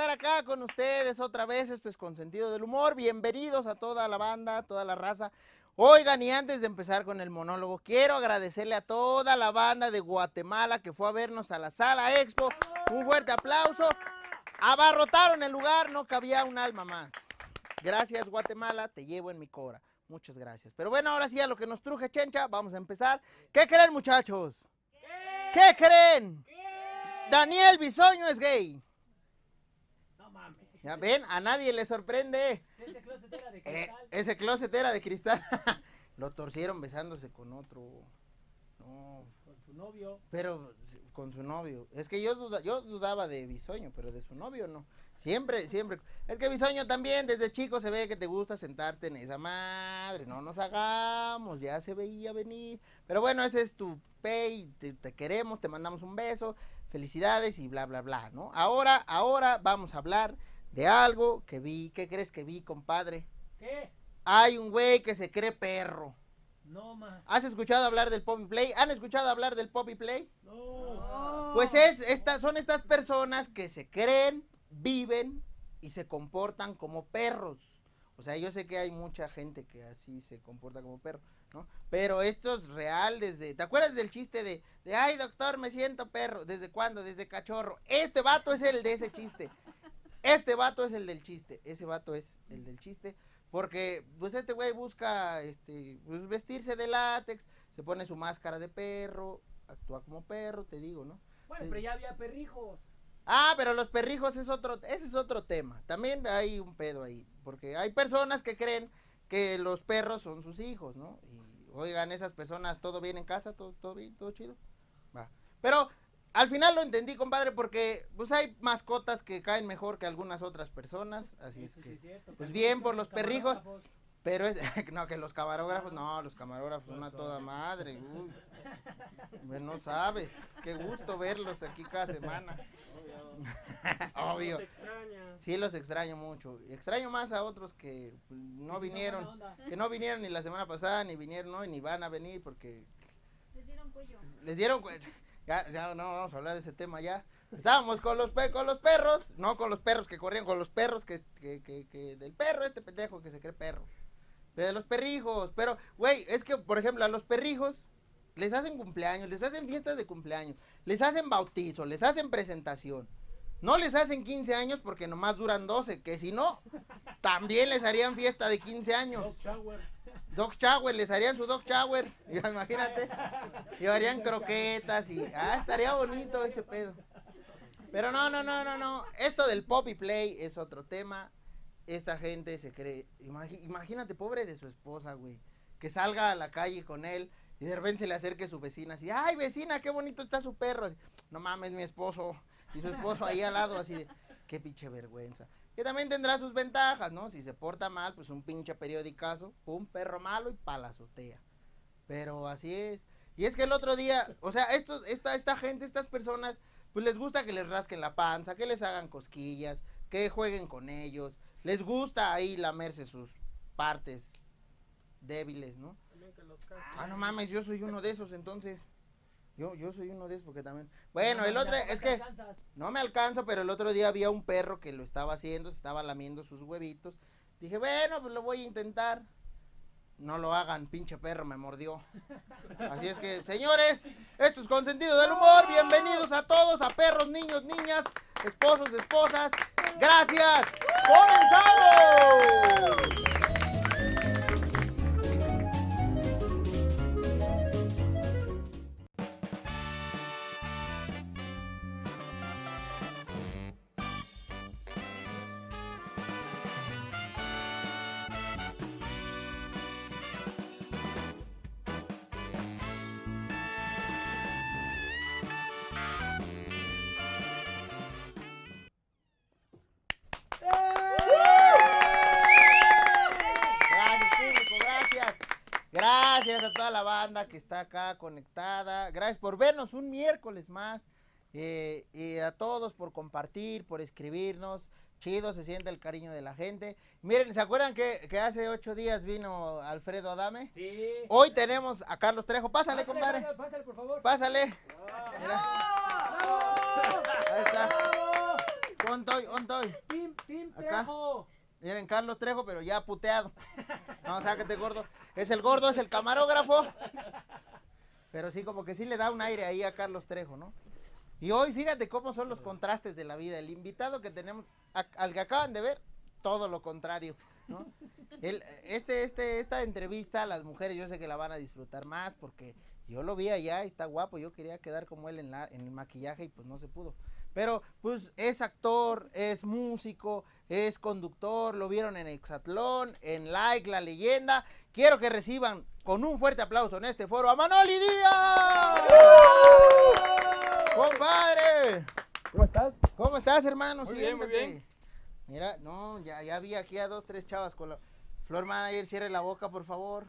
estar acá con ustedes otra vez. Esto es con sentido del humor. Bienvenidos a toda la banda, a toda la raza. Oigan, y antes de empezar con el monólogo, quiero agradecerle a toda la banda de Guatemala que fue a vernos a la sala Expo. Un fuerte aplauso. Abarrotaron el lugar, no cabía un alma más. Gracias, Guatemala, te llevo en mi cora. Muchas gracias. Pero bueno, ahora sí a lo que nos truje, Chencha, vamos a empezar. ¿Qué creen, muchachos? ¿Qué creen? Daniel Bisoño es gay. Ya ven, a nadie le sorprende. Ese closet era de Eh, cristal. ese closet era de cristal. Lo torcieron besándose con otro. No, Con su novio. pero con su novio. Es que yo, duda- yo dudaba de Bisoño, pero de su novio no. Siempre, siempre. Es que Bisoño también desde chico se ve que te gusta sentarte en esa madre. No nos hagamos, ya se veía venir. Pero bueno, ese es tu pay. Te, te queremos, te mandamos un beso. Felicidades y bla, bla, bla, ¿no? Ahora, ahora vamos a hablar de algo que vi. ¿Qué crees que vi, compadre? ¿Qué? Hay un güey que se cree perro. No, ma. ¿Has escuchado hablar del Poppy Play? ¿Han escuchado hablar del Poppy Play? No. Pues es, estas, son estas personas que se creen, viven y se comportan como perros. O sea, yo sé que hay mucha gente que así se comporta como perro, ¿no? Pero esto es real desde... ¿Te acuerdas del chiste de, de ay doctor, me siento perro? ¿Desde cuándo? Desde cachorro. Este vato es el de ese chiste. Este vato es el del chiste. Ese vato es el del chiste. Porque, pues, este güey busca, este, pues, vestirse de látex, se pone su máscara de perro, actúa como perro, te digo, ¿no? Bueno, pero ya había perrijos. Ah, pero los perrijos es otro, ese es otro tema. También hay un pedo ahí, porque hay personas que creen que los perros son sus hijos, ¿no? Y oigan, esas personas, ¿todo bien en casa? ¿Todo, todo bien? ¿Todo chido? Va. Pero al final lo entendí, compadre, porque pues hay mascotas que caen mejor que algunas otras personas, así es sí que... es cierto, pues bien por los perrijos. Pero es, no, que los camarógrafos, no, los camarógrafos son a toda madre. uy. Pues no sabes, qué gusto verlos aquí cada semana. Obvio. Sí, los extraño mucho. Extraño más a otros que pues, no vinieron, que no vinieron ni la semana pasada, ni vinieron hoy, ni van a venir porque Les dieron cuello. les dieron... cue- Ya, no vamos a hablar de ese tema ya. Estábamos con los, con los perros, no con los perros que corrían, con los perros que, que, que- del perro, este pendejo que se cree perro. De los perrijos, pero, güey, es que, por ejemplo, a los perrijos les hacen cumpleaños, les hacen fiestas de cumpleaños, les hacen bautizo, les hacen presentación. No les hacen 15 años porque nomás duran 12, que si no, también les harían fiesta de 15 años. Dog shower. Les harían su dog shower. Imagínate. Llevarían croquetas y. Ah, estaría bonito ese pedo. Pero no, no, no, no, no. Esto del poppy play es otro tema. Esta gente se cree. imagínate, pobre de su esposa, güey. Que salga a la calle con él y de repente se le acerque su vecina así. Ay, vecina, qué bonito está su perro. No mames, mi esposo. Y su esposo ahí al lado, así de. Qué pinche vergüenza. Que también tendrá sus ventajas, ¿no? Si se porta mal, pues un pinche periodicazo, un perro malo y pa' la azotea. Pero así es. Y es que el otro día, o sea, estos, esta, esta gente, estas personas, pues les gusta que les rasquen la panza, que les hagan cosquillas, que jueguen con ellos. Les gusta ahí lamerse sus partes débiles, ¿no? Que los. Ah, no mames, yo soy uno de esos entonces. Yo, yo soy uno de esos porque también. Bueno, No, el otro ¿cómo es que alcanzas? no me alcanzo, pero el otro día había un perro que lo estaba haciendo, se estaba lamiendo sus huevitos. Dije, bueno, pues lo voy a intentar. No lo hagan, pinche perro me mordió. Así es que, señores, esto es Consentido del Humor. Bienvenidos a todos, a perros, niños, niñas, esposos, esposas. Gracias. ¡Comenzamos! Que está acá conectada. Gracias por vernos un miércoles más. Eh, y a todos por compartir, por escribirnos. Chido, se siente el cariño de la gente. Miren, ¿se acuerdan que, que hace ocho días vino Alfredo Adame? Sí. Hoy tenemos a Carlos Trejo. Pásale, Pásale, compadre. pásale, Pásale, por favor. Pásale. Ahí está. ¡Bravo! ontoy, ontoy. Tim, Tim Acá. Trejo. Miren, Carlos Trejo, pero ya puteado. No, sácate gordo. Es el gordo, es el camarógrafo. Pero sí, como que sí le da un aire ahí a Carlos Trejo, ¿no? Y hoy, fíjate cómo son los contrastes de la vida. El invitado que tenemos, al que acaban de ver, todo lo contrario, ¿no? El- este, este, esta entrevista, las mujeres, yo sé que la van a disfrutar más porque yo lo vi allá y está guapo. Yo quería quedar como él en, la, en el maquillaje y pues no se pudo. Pero pues es actor, es músico, es conductor, lo vieron en Exatlón, en Like, la leyenda. Quiero que reciban con un fuerte aplauso en este foro a Manoli Díaz. ¡Compadre! ¿Cómo estás? ¿Cómo estás, hermano? Muy bien, muy bien. Mira, no, ya, ya vi aquí a dos, tres chavas con la... Flor Manager, cierre la boca, por favor.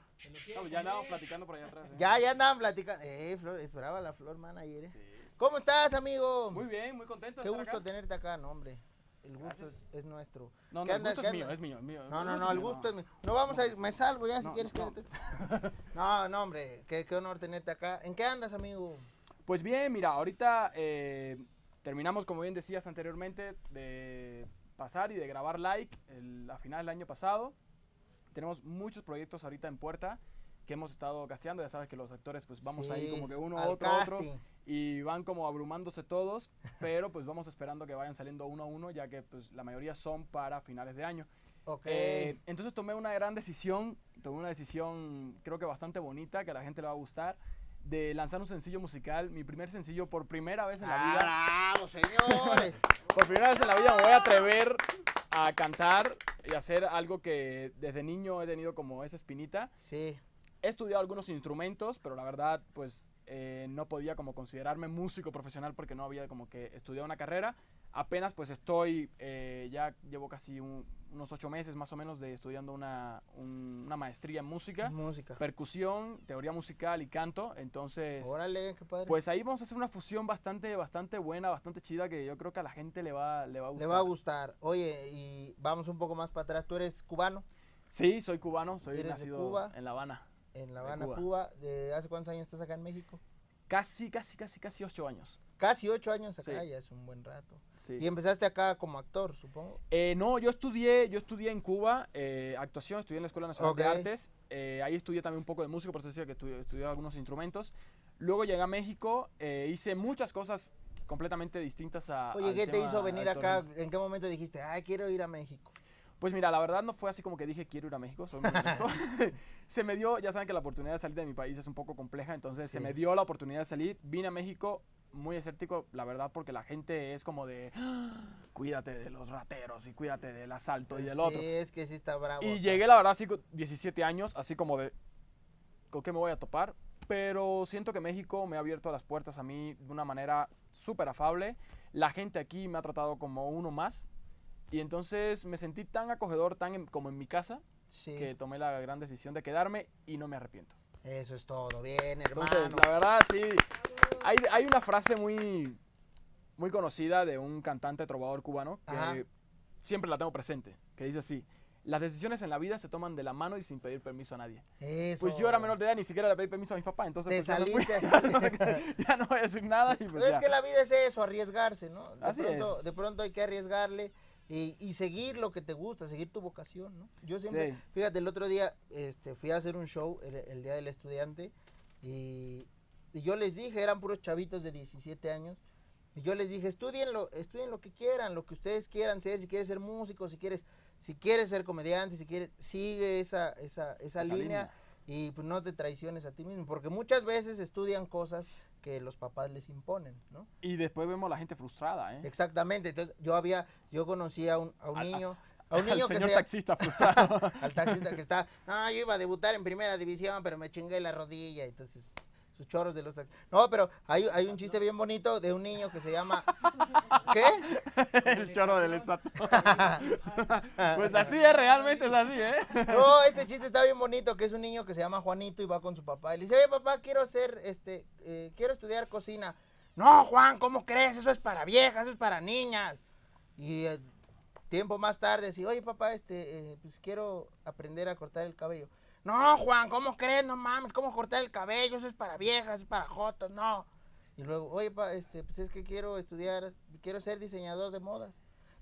No, ya andábamos platicando por allá atrás. ¿eh? Ya, ya andaban platicando. Eh, Flor, esperaba la Flor Manager. eh. Sí. ¿Cómo estás, amigo? Muy bien, muy contento. de Qué estar gusto acá. tenerte acá, no, hombre. El gusto es, nuestro. No, ¿Qué no, el gusto es mío, es mío, es mío. No, no, no, el gusto es mío. No vamos a ir, me salgo ya si quieres no. quédate. No, no, hombre, qué, qué honor tenerte acá. ¿En qué andas, amigo? Pues bien, mira, ahorita eh, terminamos, como bien decías anteriormente, de pasar y de grabar Like el- a final del año pasado. Tenemos muchos proyectos ahorita en puerta que hemos estado casteando. Ya sabes que los actores, pues vamos ahí como que uno, otro, otro. Y van como abrumándose todos, pero pues vamos esperando que vayan saliendo uno a uno, ya que pues la mayoría son para finales de año. Ok. Eh, entonces tomé una gran decisión, tomé una decisión creo que bastante bonita, que a la gente le va a gustar, de lanzar un sencillo musical, mi primer sencillo por primera vez en la vida. ¡Ah, bravo, señores! Por primera vez en la vida me voy a atrever a cantar y hacer algo que desde niño he tenido como esa espinita. sí. He estudiado algunos instrumentos, pero la verdad, pues eh, no podía como considerarme músico profesional porque no había como que estudiado una carrera. Apenas pues estoy, eh, ya llevo casi un- unos ocho meses más o menos de estudiando una, un- una maestría en música, Música. percusión, teoría musical y canto. Entonces, Órale, qué padre. pues ahí vamos a hacer una fusión bastante, bastante buena, bastante chida que yo creo que a la gente le va, le va a Le gustar. va a gustar. Oye, y vamos un poco más para atrás. Tú eres cubano Sí, soy cubano, soy ¿Eres de nacido Cuba? en La Habana. En La De Habana, Cuba. Cuba. ¿De hace cuántos años estás acá en México? Casi, casi, casi, casi ocho años. Casi ocho años acá, Sí. ya es un buen rato. Sí. Y empezaste acá como actor, supongo. Eh, no, yo estudié, yo estudié en Cuba eh, actuación, estudié en la Escuela Nacional de Artes. eh, ahí estudié también un poco de música, por eso decía que estudié, estudié algunos instrumentos. Luego llegué a México, eh, hice muchas cosas completamente distintas a. Oye, ¿qué te hizo venir acá? ¿En qué momento dijiste, ay, quiero ir a México? Pues mira, la verdad no fue así como que dije quiero ir a México, soy muy honesto. se me dio, ya saben que la oportunidad de salir de mi país es un poco compleja, entonces se Sí. me dio la oportunidad de salir. Vine a México muy escéptico, la verdad, porque la gente es como de "Ah, cuídate de los rateros y cuídate del asalto y del sí, otro. es que sí está bravo. Y llegué, la verdad, así con 17 años, así como de, ¿con qué me voy a topar? Pero siento que México me ha abierto las puertas a mí de una manera súper afable. La gente aquí me ha tratado como uno más. Y entonces me sentí tan acogedor, tan en- como en mi casa, Sí, que tomé la gran decisión de quedarme y no me arrepiento. eso es todo. Bien, hermano. Entonces, la verdad, sí. Hay, hay una frase muy, muy conocida de un cantante trovador cubano que Ajá. siempre la tengo presente, que dice así. Las decisiones en la vida se toman de la mano y sin pedir permiso a nadie. Eso. Pues yo era menor de edad, ni siquiera le pedí permiso a mis papás, entonces Te pues, ya fui. saliste así. ya no voy a decir nada y pues Pero es ya. que la vida es eso, arriesgarse, ¿no? De Así pronto, De pronto hay que arriesgarle y, y seguir lo que te gusta, seguir tu vocación, ¿no? Yo siempre, Sí. fíjate, el otro día este, fui a hacer un show, el, el Día del Estudiante, y, y yo les dije, eran puros chavitos de 17 años, y yo les dije, estudien lo, estudien lo que quieran, lo que ustedes quieran ser, si quieres ser músico, si quieres, si quieres ser comediante, si quieres, sigue esa, esa, esa, Esa línea, línea. y pues no te traiciones a ti mismo, porque muchas veces estudian cosas que los papás les imponen, ¿no? Y después vemos a la gente frustrada, ¿eh? Exactamente, entonces yo había, yo conocí a un, a un Al- niño, a un Al que señor se, taxista frustrado. al taxista que está, no, yo iba a debutar en primera división, pero me chingué la rodilla, entonces sus chorros de los taxis. No, pero hay, hay un chiste bien bonito de un niño que se llama, ¿qué? el chorro del exacto. pues así es, realmente es así, ¿eh? No, este chiste está bien bonito, que es un niño que se llama Juanito y va con su papá. Y le dice, oye papá, quiero hacer, este, eh, quiero estudiar cocina. No, Juan, ¿cómo crees? Eso es para viejas, eso es para niñas. Y eh, tiempo más tarde, dice, oye papá, este, eh, pues quiero aprender a cortar el cabello. No, Juan, ¿cómo crees? No mames, ¿cómo cortar el cabello? Eso es para viejas, es para jotos, no. Y luego, oye, pa, este, pues es que quiero estudiar, quiero ser diseñador de modas.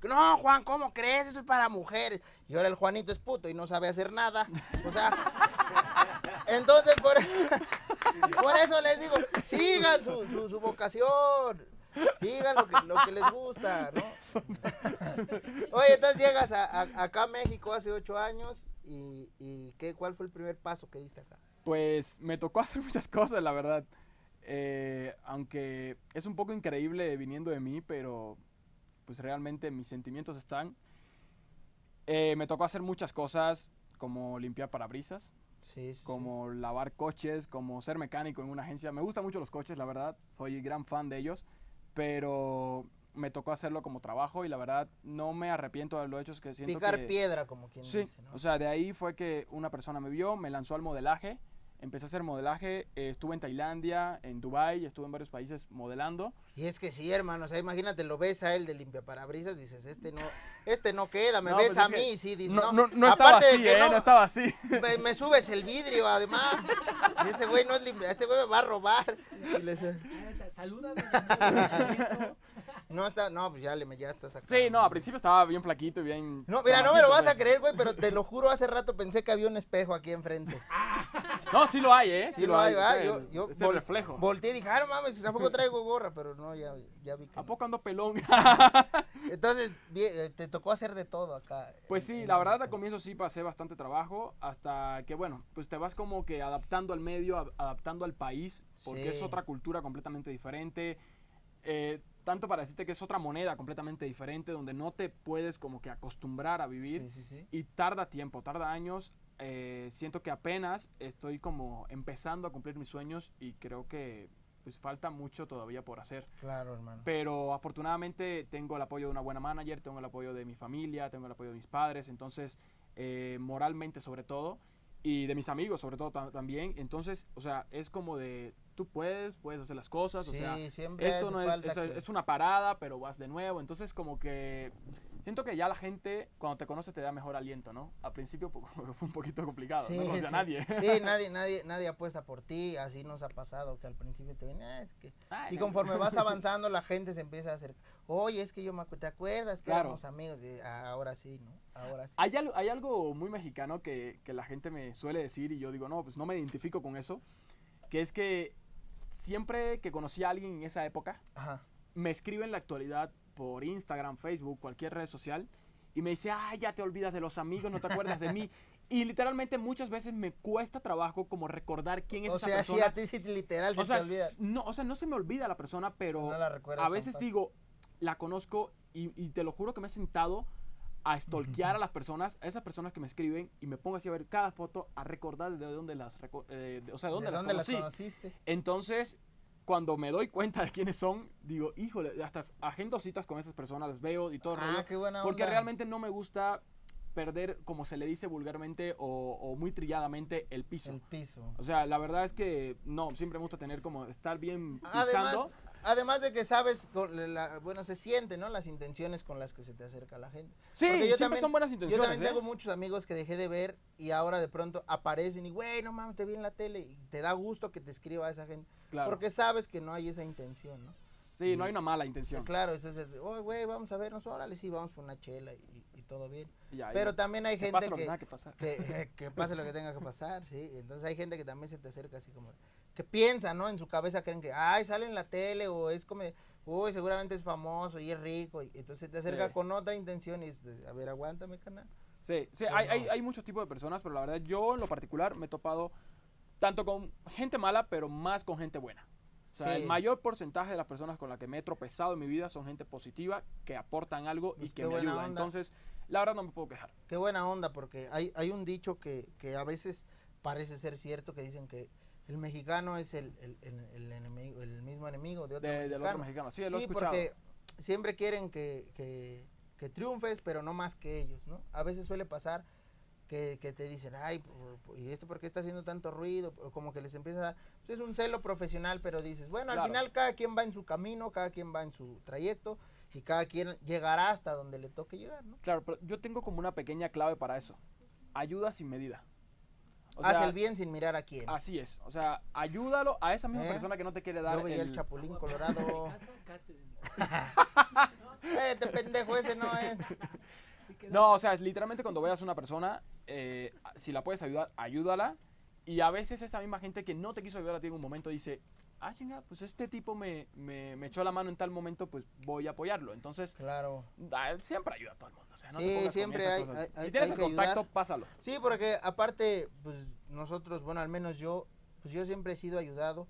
No, Juan, ¿cómo crees? Eso es para mujeres. Y ahora el Juanito es puto y no sabe hacer nada. O sea, entonces por, por eso les digo, sigan su, su, su vocación. Sigan lo que, lo que les gusta, ¿no? Oye, entonces llegas a, a- acá a México hace ocho años y, y ¿qué, ¿cuál fue el primer paso que diste acá? Pues me tocó hacer muchas cosas, la verdad. Eh, aunque es un poco increíble viniendo de mí, pero pues realmente mis sentimientos están. Eh, me tocó hacer muchas cosas, como limpiar parabrisas, Sí, sí, sí. como lavar coches, como ser mecánico en una agencia. Me gustan mucho los coches, la verdad. Soy gran fan de ellos. Pero me tocó hacerlo como trabajo y la verdad no me arrepiento de lo hecho. Es que siento Picar que... piedra, como quien Sí, dice, ¿no? o sea, de ahí fue que una persona me vio, me lanzó al modelaje, empecé a hacer modelaje, eh, estuve en Tailandia, en Dubai, estuve en varios países modelando. Y es que sí, hermano, o sea, imagínate, lo ves a él de limpiaparabrisas, dices, este no, este no queda, me No, ves pues a es que mí, sí, dices, No, no, no, no estaba aparte de así, que eh, no, estaba así. me, me subes el vidrio, además, y este güey no es limpia, este güey me va a robar, y no está, no, pues ya le me ya estás acá. Sí, no, al principio estaba bien flaquito y bien... No, mira, no me lo vas a creer, güey, pero te lo juro, hace rato pensé que había un espejo aquí enfrente. No, sí lo hay, ¿eh? Sí lo hay, Yo, es el vol- reflejo. Volteé y dije, ah, no mames, tampoco traigo gorra, pero no, ya, ya vi que ¿A poco ando pelón? Entonces, eh, te tocó hacer de todo acá. Pues sí, la verdad al comienzo sí pasé bastante trabajo hasta que bueno, pues te vas como que adaptando al medio, adaptando al país, porque es otra cultura completamente diferente. eh, tanto para decirte que es otra moneda completamente diferente, donde no te puedes como que acostumbrar a vivir Sí, sí, sí. y tarda tiempo, tarda años. eh, siento que apenas estoy como empezando a cumplir mis sueños y creo que pues falta mucho todavía por hacer. Claro, hermano. Pero afortunadamente tengo el apoyo de una buena manager, tengo el apoyo de mi familia, tengo el apoyo de mis padres, entonces eh, moralmente sobre todo, y de mis amigos sobre todo ta- también. Entonces, o sea, es como de, tú puedes, puedes hacer las cosas, o Sí, sea, siempre esto no es, falta es, que- es una parada, pero vas de nuevo. Entonces, como que siento que ya la gente, cuando te conoce, te da mejor aliento, ¿no? Al principio po- fue un poquito complicado, Sí, no conocía a sí. nadie. Sí, nadie, nadie, nadie apuesta por ti, así nos ha pasado, que al principio te ven, "Ah, es que... Ay, Y no. conforme vas avanzando, la gente se empieza a hacer, oye, es que yo me acu- ¿te acuerdas que Claro. éramos amigos? Y, "Ah, ahora sí, ¿no? Ahora sí. Hay, al- hay algo muy mexicano que, que la gente me suele decir y yo digo, no, pues no me identifico con eso, que es que siempre que conocí a alguien en esa época, Ajá. me escribe en la actualidad por Instagram, Facebook, cualquier red social, y me dice, ah, ya te olvidas de los amigos, no te acuerdas de mí. Y literalmente muchas veces me cuesta trabajo como recordar quién es O esa sea, persona. a ti literal se o sea, te olvida. no, o sea, no se me olvida la persona, pero No la recuerdas a veces digo, la conozco y, y te lo juro que me he sentado a stalkear a las personas, a esas personas que me escriben y me pongo así a ver cada foto, a recordar de dónde las, eh, de- o sea, de dónde ¿De las dónde las conocí. conociste? Entonces, cuando me doy cuenta de quiénes son, digo, híjole, hasta agendo citas con esas personas, las veo y todo Ah, rollo, qué buena porque onda. realmente no me gusta perder, como se le dice vulgarmente o, o muy trilladamente, el piso. El piso. O sea, la verdad es que no, siempre me gusta tener como estar bien pisando. además de que sabes, con la- bueno, se siente, ¿no? Las intenciones con las que se te acerca la gente. Sí, siempre también- son buenas Yo intenciones. también ¿eh? tengo muchos amigos que dejé de ver y ahora de pronto aparecen y, güey, no mames, te vi en la tele y te da gusto que te escriba esa gente. Claro. Porque sabes que no hay esa intención, ¿no? Sí, no hay una mala intención. Claro, entonces, oh, güey, vamos a vernos, órale, sí, vamos por una chela y todo bien. Ya, Pero también hay que gente pase lo que que, tenga que pasar. que, que pase lo que tenga que pasar, sí. Entonces hay gente que también se te acerca así como, que piensa, ¿no? En su cabeza creen que, ay, sale en la tele o es como, uy, seguramente es famoso y es rico. Y entonces te acerca Sí. con otra intención y dices, a ver, aguántame, canal. Sí, sí, Pues hay, hay, no. hay muchos tipos de personas, pero la verdad yo en lo particular me he topado tanto con gente mala, pero más con gente buena. O sea, Sí. el mayor porcentaje de las personas con las que me he tropezado en mi vida son gente positiva, que aportan algo Pues y qué que me buena ayuda. onda. Entonces, la verdad no me puedo quejar. Qué buena onda, porque hay, hay un dicho que, que a veces parece ser cierto, que dicen que el mexicano es el, el, el- el enemigo, el mismo enemigo de otro De- mexicano. del otro mexicano. Sí, lo Sí, porque siempre quieren que, que, que triunfes, pero no más que ellos, ¿no? A veces suele pasar que, que te dicen, ay, ¿y esto por qué está haciendo tanto ruido? O como que les empieza a dar, pues es un celo profesional, pero dices, bueno, al Claro. final cada quien va en su camino, cada quien va en su trayecto y cada quien llegará hasta donde le toque llegar, ¿no? Claro, pero yo tengo como una pequeña clave para eso. Ayuda sin medida. O Haz sea, el bien sin mirar a quién. Así es. O sea, ayúdalo a esa misma ¿Eh? persona que no te quiere dar Yo veía el el- Chapulín Colorado. Eh, este pendejo ese no es. No, o sea, es literalmente cuando veas a una persona, eh, si la puedes ayudar, ayúdala. Y a veces esa misma gente que no te quiso ayudar a ti en un momento dice, ah, chinga, pues este tipo me, me, me echó la mano en tal momento, pues voy a apoyarlo. Entonces, Claro. ah, siempre ayuda a todo el mundo. O sea, no Sí, siempre hay- cosas. hay- hay- si tienes hay el contacto, ayudar. pásalo. Sí, porque aparte, pues nosotros, bueno, al menos yo, pues yo siempre he sido ayudado.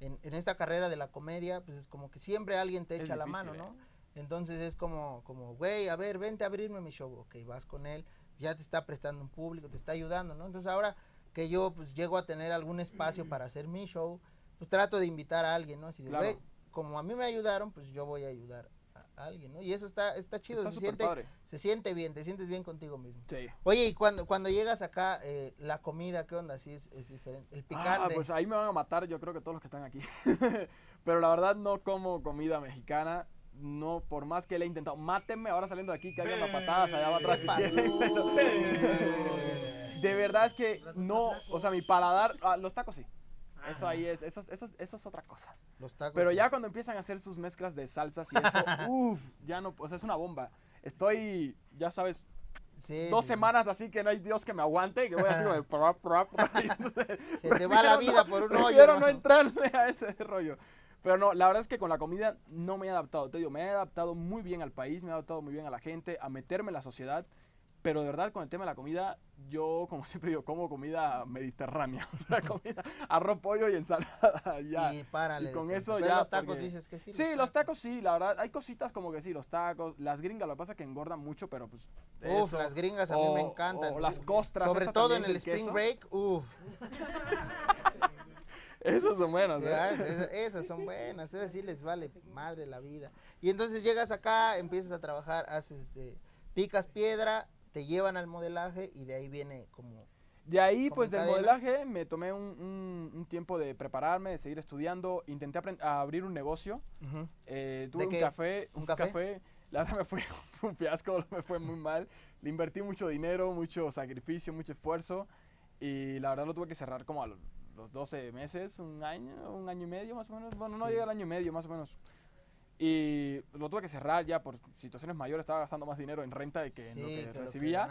En, en esta carrera de la comedia, pues es como que siempre alguien te Es echa la mano, ¿no? ¿eh? Entonces es como, como, güey, a ver, vente a abrirme mi show. Ok, vas con él, ya te está prestando un público, te está ayudando, ¿no? Entonces ahora que yo pues llego a tener algún espacio para hacer mi show, pues trato de invitar a alguien, ¿no? Así de, Claro. güey, como a mí me ayudaron, pues yo voy a ayudar a alguien, ¿no? Y eso está, está chido, Está se siente, padre. se siente bien, te sientes bien contigo mismo. Sí. Oye, y cuando, cuando llegas acá, eh, la comida, ¿qué onda? Sí, es, es diferente. El picante. Ah, pues ahí me van a matar, yo creo que todos los que están aquí. Pero la verdad no como comida mexicana. No, por más que le he intentado. Mátenme ahora saliendo de aquí, que hagan las patadas allá atrás si. De verdad es que no, o sea, mi paladar, ah, los tacos sí. Eso ahí es, eso, es- eso, es- eso es otra cosa. Los tacos. Pero sí. ya cuando empiezan a hacer sus mezclas de salsas y eso, uff, ya no, o sea, es una bomba. Estoy, ya sabes, Sí, dos sí, semanas así que no hay Dios que me aguante, que voy así como de... pra, pra, pra, y entonces, Se te va la vida no- por un hoyo. Prefiero no ¿no? entrarle a ese rollo. Pero no, la verdad es que con la comida no me he adaptado. Te digo, me he adaptado muy bien al país, me he adaptado muy bien a la gente, a meterme en la sociedad. Pero de verdad, con el tema de la comida, yo, como siempre digo, como comida mediterránea. O sea, comida, arroz, pollo y ensalada. Ya. Y párale. Y con eso ya, los tacos porque- dices que sí. Sí, los tacos sí, la verdad. Hay cositas como que sí, los tacos, las gringas, lo que pasa es que engordan mucho, pero pues. Uf, eso. las gringas a mí me O- encantan. o las costras. Sobre todo en el Spring queso. Break, uf. Esos son buenos, ¿eh? Esas, esas son buenas, esas sí les vale madre la vida. Y entonces llegas acá, empiezas a trabajar, haces, eh, picas piedra, te llevan al modelaje y de ahí viene como... De ahí, como pues del cadena. modelaje, me tomé un, un- un tiempo de prepararme, de seguir estudiando. Intenté abrir un negocio. ujú. eh, tuve ¿De un qué? café. ¿Un café? café. La verdad me fue, un fiasco, me fue muy mal. Le invertí mucho dinero, mucho sacrificio, mucho esfuerzo. Y la verdad lo tuve que cerrar como a los, los 12 meses, un año, un año y medio más o menos. Bueno, no Sí. llega al año y medio más o menos. Y lo tuve que cerrar ya por situaciones mayores. Estaba gastando más dinero en renta de que en lo Sí, que que lo que recibía.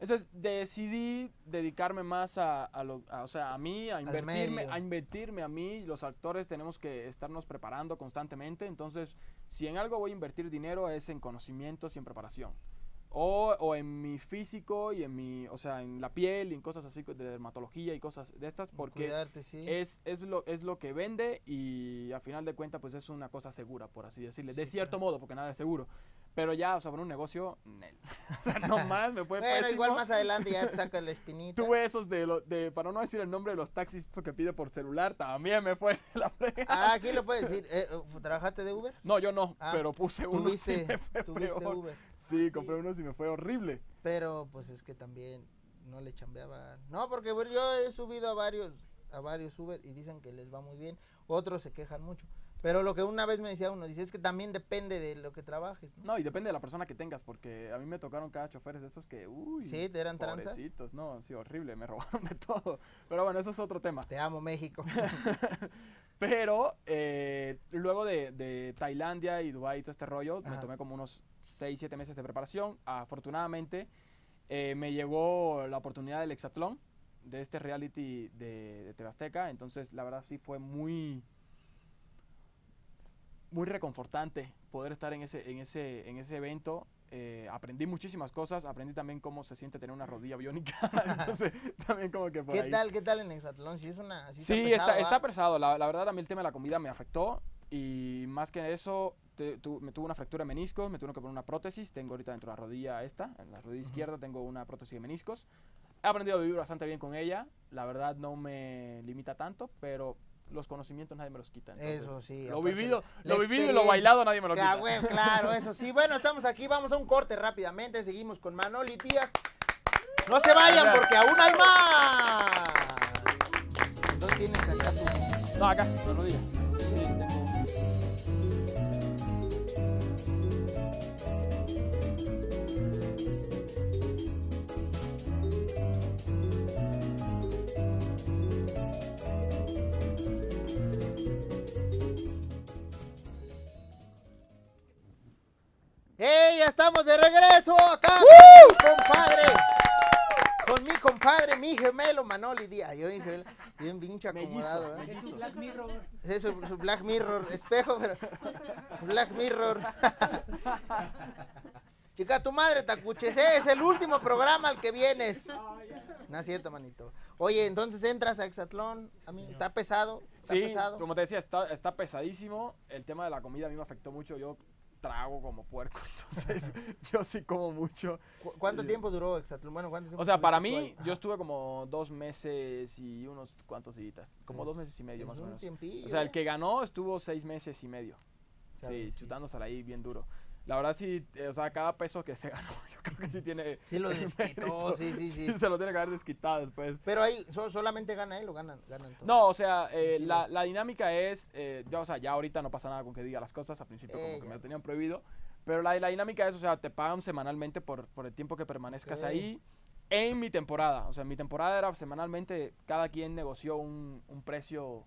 Entonces decidí dedicarme más a, a lo, a- o sea, a mí, a invertirme, a invertirme a mí. Los actores tenemos que estarnos preparando constantemente. Entonces, si en algo voy a invertir dinero es en conocimientos y en preparación. O, o en mi físico y en mi, o sea, en la piel y en cosas así de dermatología y cosas de estas, porque Cuidarte, sí. es, es, lo, es lo que vende y a final de cuentas pues es una cosa segura, por así decirle. De cierto claro. modo, porque nada es seguro. Pero ya, o sea, para un negocio, nel. o sea, no más, me fue Bueno, igual más adelante ya te saca la espinita. Tuve esos de, lo- de, para no decir el nombre de los taxis que pide por celular, también me fue la frega. Ah, aquí lo puedes decir. Eh, uh, ¿Trabajaste de Uber? No, yo no, Ah, pero puse uno y Tuviste, me fue tuviste peor. Uber. Sí, compré unos y me fue horrible. Pero pues es que también no le chambeaba. No, porque bueno, yo he subido a varios a varios Uber y dicen que les va muy bien. Otros se quejan mucho. Pero lo que una vez me decía uno, dice, es que también depende de lo que trabajes. ¿no? No, y depende de la persona que tengas, porque a mí me tocaron cada choferes de esos que, uy, Sí, te eran tranzas. no, sí, horrible, me robaron de todo. Pero bueno, eso es otro tema. Te amo, México. Pero eh, luego de, de Tailandia y Dubái y todo este rollo, me tomé como unos 6, 7 meses de preparación. Afortunadamente, eh, me llegó la oportunidad del hexatlón, de este reality de, de TV Azteca. Entonces, la verdad sí fue muy, muy reconfortante poder estar en ese, en ese, en ese evento. Eh, aprendí muchísimas cosas, aprendí también cómo se siente tener una rodilla biónica. Entonces, también como que por ¿Qué ahí. tal, qué tal en Exatlón? Si es una... Sí, Sí, pesado, está, está pesado. La, la verdad, a mí el tema de la comida me afectó. Y más que eso, te- tu- me tuve una fractura de meniscos, me tuve que poner una prótesis. Tengo ahorita dentro de la rodilla esta, en la rodilla izquierda tengo una prótesis de meniscos. He aprendido a vivir bastante bien con ella. La verdad no me limita tanto, pero los conocimientos nadie me los quita. entonces, Eso sí, Lo vivido, lo vivido y lo bailado nadie me lo quita. güey, claro, eso sí. Bueno, estamos aquí, vamos a un corte rápidamente. Seguimos con Manoli Díaz. No se vayan porque aún hay más. Entonces tienes acá tu... No, acá, la rodilla. Ya estamos de regreso acá con mi compadre. Con mi compadre, mi gemelo Manoli Díaz. Yo dije, bien pinche acomodado. ¿eh? Es Mellizos. un Black Mirror. Es su, su Black Mirror, espejo, pero. Black Mirror. Chica, tu madre, Tacuches, ¿eh? es el último programa al que vienes. No es cierto, manito. Oye, entonces entras a Exatlón. A mí, ¿está pesado? ¿Está Sí, pesado? como te decía, está, está pesadísimo. El tema de la comida a mí me afectó mucho. Yo trago como puerco, entonces yo sí como mucho. ¿Cu- ¿Cuánto tiempo duró Exatlón? Bueno, ¿cuánto tiempo O sea, para mí, yo estuve como dos meses y unos cuantos días. Como dos Es- meses y medio más o menos. tiempillo, O sea, el ¿eh? que ganó estuvo seis meses y medio. Sabes, Sí, sí. chutándosela ahí bien duro. La verdad sí, eh, o sea, cada peso que se ganó, yo creo que sí tiene... Sí lo desquitó, sí, sí, sí. Se lo tiene que haber desquitado después. Pero ahí so- solamente gana él o ganan, ganan todos. No, o sea, eh, sí, la, la dinámica es, eh, ya, o sea, ya ahorita no pasa nada con que diga las cosas, al principio como Eh, que me ya. lo tenían prohibido, pero la, la dinámica es, o sea, te pagan semanalmente por, por el tiempo que permanezcas Ok. ahí en mi temporada, o sea, mi temporada era semanalmente, cada quien negoció un, un precio,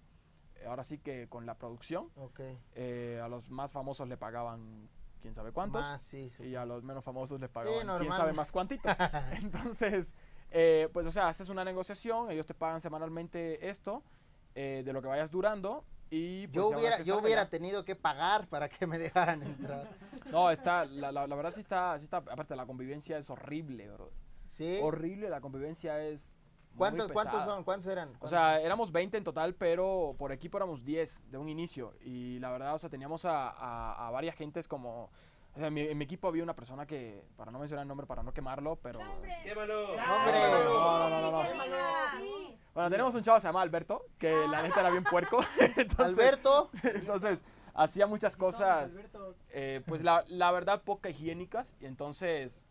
ahora sí que con la producción, Ok. eh, a los más famosos le pagaban quién sabe cuántos, Más, sí. sí. y a los menos famosos les pagaban quién normal. sabe más cuántito. Entonces, eh, pues, o sea, haces una negociación, ellos te pagan semanalmente esto, eh, de lo que vayas durando, y pues, Yo hubiera, yo hubiera ya. tenido que pagar para que me dejaran entrar. No, está, la, la, la verdad sí está, sí está, aparte la convivencia es horrible, bro. ¿Sí? Horrible, la convivencia es ¿Cuántos, ¿Cuántos son? ¿Cuántos eran? O sea, éramos 20 en total, pero por equipo éramos 10 de un inicio. Y la verdad, o sea, teníamos a, a, a varias gentes como... O sea, en mi, en mi equipo había una persona que, para no mencionar el nombre, para no quemarlo, pero... ¡Quémalo! ¡Hombre! No, no, no, no. Bueno, tenemos un chavo que se llama Alberto, que la neta era bien puerco. Entonces, Alberto, Entonces, hacía muchas cosas, Alberto. eh, pues la, la verdad, poca higiénicas. Y entonces,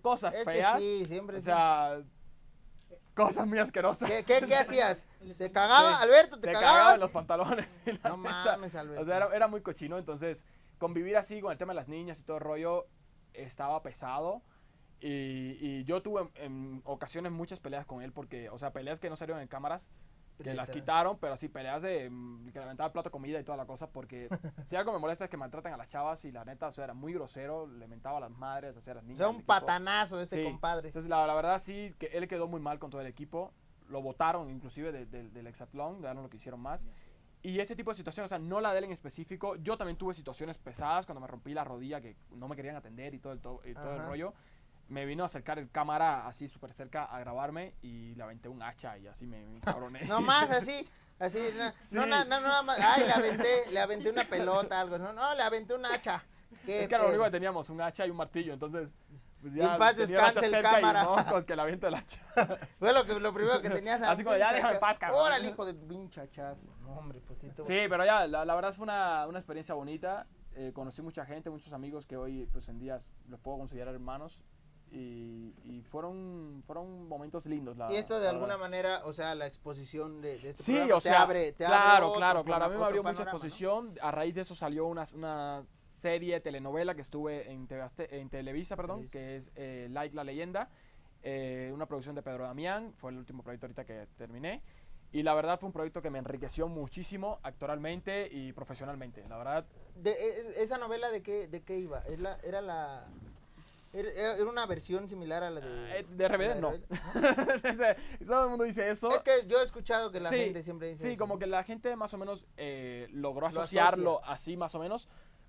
cosas es que feas. sí, siempre o sea, cosas muy asquerosas. ¿Qué, qué, qué hacías? ¿Se cagaba? Sí. Alberto, ¿te Se cagabas? cagaba en los pantalones. No neta, mames, Alberto. O sea, era, era muy cochino. Entonces, convivir así con el tema de las niñas y todo el rollo estaba pesado. Y, y yo tuve en, en ocasiones muchas peleas con él porque, o sea, peleas que no salieron en cámaras, que las quitaron, pero sí peleas de mm, que levantaba el plato de comida y toda la cosa, porque si algo me molesta es que maltratan a las chavas y la neta, o sea, era muy grosero, le mentaba a las madres, hacía a las O niñas. sea, del un patanazo este Sí. compadre. Entonces, la, la verdad sí, que él quedó muy mal con todo el equipo, lo votaron inclusive de- de- del Exatlón, ya no lo quisieron más. Y ese tipo de situaciones, o sea, no la de él en específico, yo también tuve situaciones pesadas cuando me rompí la rodilla que no me querían atender y todo el, to- y todo el rollo. Me vino a acercar el cámara así súper cerca a grabarme y le aventé un hacha y así me, me. No más así, así, no, Sí. no, na- no, nada más. Ay, le aventé, le aventé una pelota, algo. No, no, le aventé un hacha. ¿Qué Es que lo único que teníamos, un hacha y un martillo, entonces... Pues Y en paz descanse el cerca y cámara. no, pues que le aviento el hacha. Fue lo, que, lo primero que tenías. Así como, ya déjame en paz, cabrón. Órale, hijo de pinche hachazo. No, hombre, pues sí. Sí, pero ya, la, la verdad fue una, una experiencia bonita. Eh, conocí mucha gente, muchos amigos que hoy, pues en días, los puedo considerar hermanos. Y, y fueron, fueron momentos lindos. La, Y esto de la alguna verdad. manera, o sea, la exposición de, de este Sí, programa o sea, te abre, te abre claro, otro claro, claro. A mí me abrió otro mucha panorama, ¿no? exposición. A raíz de eso salió una, una serie telenovela que estuve en, en Televisa, perdón, Televisa. que es eh, Like la Leyenda. eh, una producción de Pedro Damián. Fue el último proyecto ahorita que terminé. Y la verdad fue un proyecto que me enriqueció muchísimo actoralmente y profesionalmente. La verdad, De, e- ¿Esa novela de qué, de qué iba? ¿Es la- ¿Era la...? Era, una versión similar a la de... Eh, de la no. Todo el mundo dice eso. Es que yo he escuchado que la Sí, gente siempre dice Sí, eso. como que la gente más o menos eh, logró Lo asociarlo así más o menos.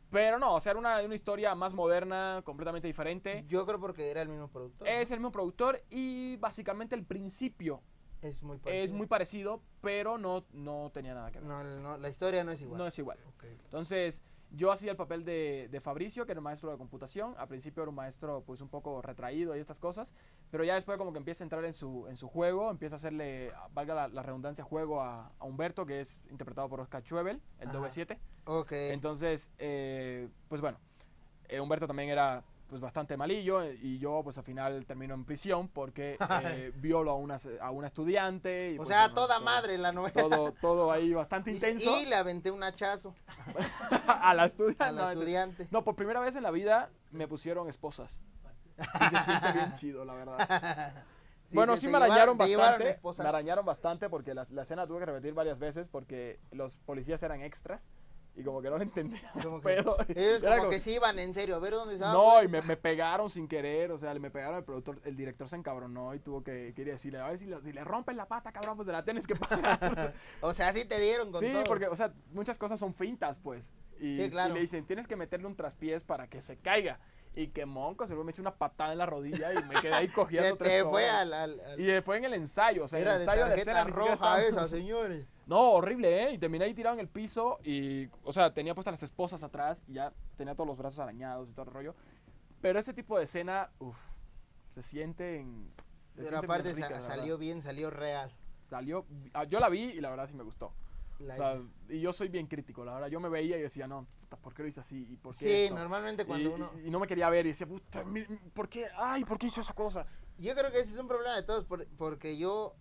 Pero no, o sea, era una, una historia más moderna, completamente diferente. Yo creo porque era el mismo productor. Es el mismo productor y básicamente el principio ¿no? Es muy es parecido. muy parecido, pero no, no tenía nada que ver. No, no, la historia no es igual. No es igual. Ok. Entonces, yo hacía el papel de, de Fabricio, que era el maestro de computación. Al principio era un maestro pues un poco retraído y estas cosas, pero ya después como que empieza a entrar en su, en su juego, empieza a hacerle, valga la, la redundancia, juego a, a Humberto, que es interpretado por Oscar Schwebel, el Ajá. DV7. Ok. Entonces, eh, pues bueno, eh, Humberto también era pues bastante malillo y yo pues al final termino en prisión porque eh, violo a una, a una estudiante. Y, o pues, sea, bueno, toda todo- madre la novela. Todo, todo ahí bastante intenso. Y le aventé un hachazo a la estudiante. a la no, estudiante. no, por primera vez en la vida me pusieron esposas. Y se siente bien chido, la verdad. Sí, bueno, sí me arañaron llevaron bastante. Me arañaron bastante porque la, la escena tuve que repetir varias veces porque los policías eran extras. Y como que no lo entendía. Como que- pero Ellos era como que sí iban en serio. A ver dónde estaba. No, pues. y me, me pegaron sin querer, o sea, me pegaron el productor, el director se encabronó y tuvo que, quería decirle, a ver si, lo- si le rompes la pata, cabrón, pues te la tienes que pagar. O sea, sí te dieron con sí, todo. porque, o sea, muchas cosas son fintas, pues. Y, Sí, claro. y le dicen, tienes que meterle un traspiés para que se caiga. Y que monco, se me echó una patada en la rodilla y me quedé ahí cogiendo tres fue horas. al. al- al- Y fue en el ensayo, o sea, en Era el de ensayo de la tarjeta escena. roja estábamos- esa, señores. No, horrible, ¿eh? Y terminé ahí tirado en el piso y, o sea, tenía puestas las esposas atrás y ya tenía todos los brazos arañados y todo el rollo. Pero ese tipo de escena, uff, se siente en... se Pero siente aparte rica, sa- salió bien, salió real. Salió, ah, yo la vi y la verdad sí me gustó. La- O sea, y yo soy bien crítico, la verdad. Yo me veía y decía, no, puta, ¿por qué lo hice así? ¿Y por qué sí, esto?". normalmente cuando y, uno... y no me quería ver y decía, puta, ¿por qué? Ay, ¿por qué hizo esa cosa? Yo creo que ese es un problema de todos, por- porque yo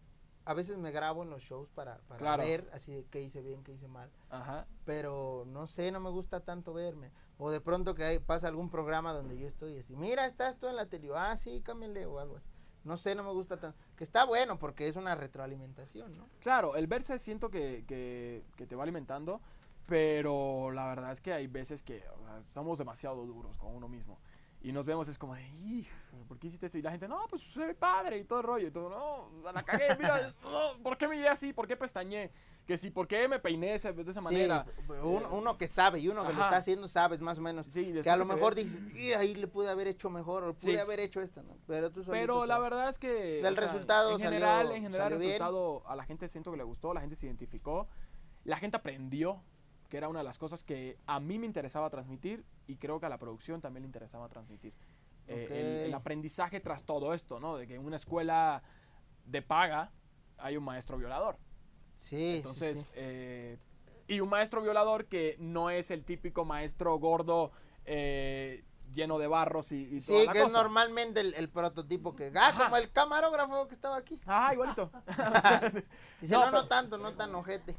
a veces me grabo en los shows para, para Claro. ver así de qué hice bien, qué hice mal. Ajá. Pero no sé, no me gusta tanto verme. O de pronto que hay, pasa algún programa donde yo estoy así, mira, estás tú en la tele, ah, sí, cámbiale o algo así. No sé, no me gusta tanto. Que está bueno porque es una retroalimentación, ¿no? Claro, el verse siento que, que, que te va alimentando, pero la verdad es que hay veces que o sea, somos demasiado duros con uno mismo. Y nos vemos, es como de, "Hijo, ¿por qué hiciste eso? Y la gente, no, pues soy padre y todo el rollo. Y todo, no, la cagué, mira, no, ¿por qué me iré así? ¿Por qué pestañé? Que si, ¿por qué me peiné de esa Sí, manera? uno, uno que sabe y uno que lo Ajá. está haciendo sabes más o menos. Sí, Que a lo mejor ves- dices, "Y ahí le pude haber hecho mejor o pude Sí. haber hecho esto, ¿no? Pero tú Pero la verdad es que... El resultado en salió- general, en general salió el bien. resultado a la gente siento que le gustó, la gente se identificó, la gente aprendió, que era una de las cosas que a mí me interesaba transmitir y creo que a la producción también le interesaba transmitir. Eh, el, aprendizaje tras todo esto, ¿no? De que en una escuela de paga hay un maestro violador. Sí, Entonces, sí. eh, y un maestro violador que no es el típico maestro gordo eh, lleno de barros y, y toda Sí, la que es normalmente el, el prototipo que... Ah, como el camarógrafo que estaba aquí. Ajá, igualito. Dice, No, no, tanto, no tan ojete.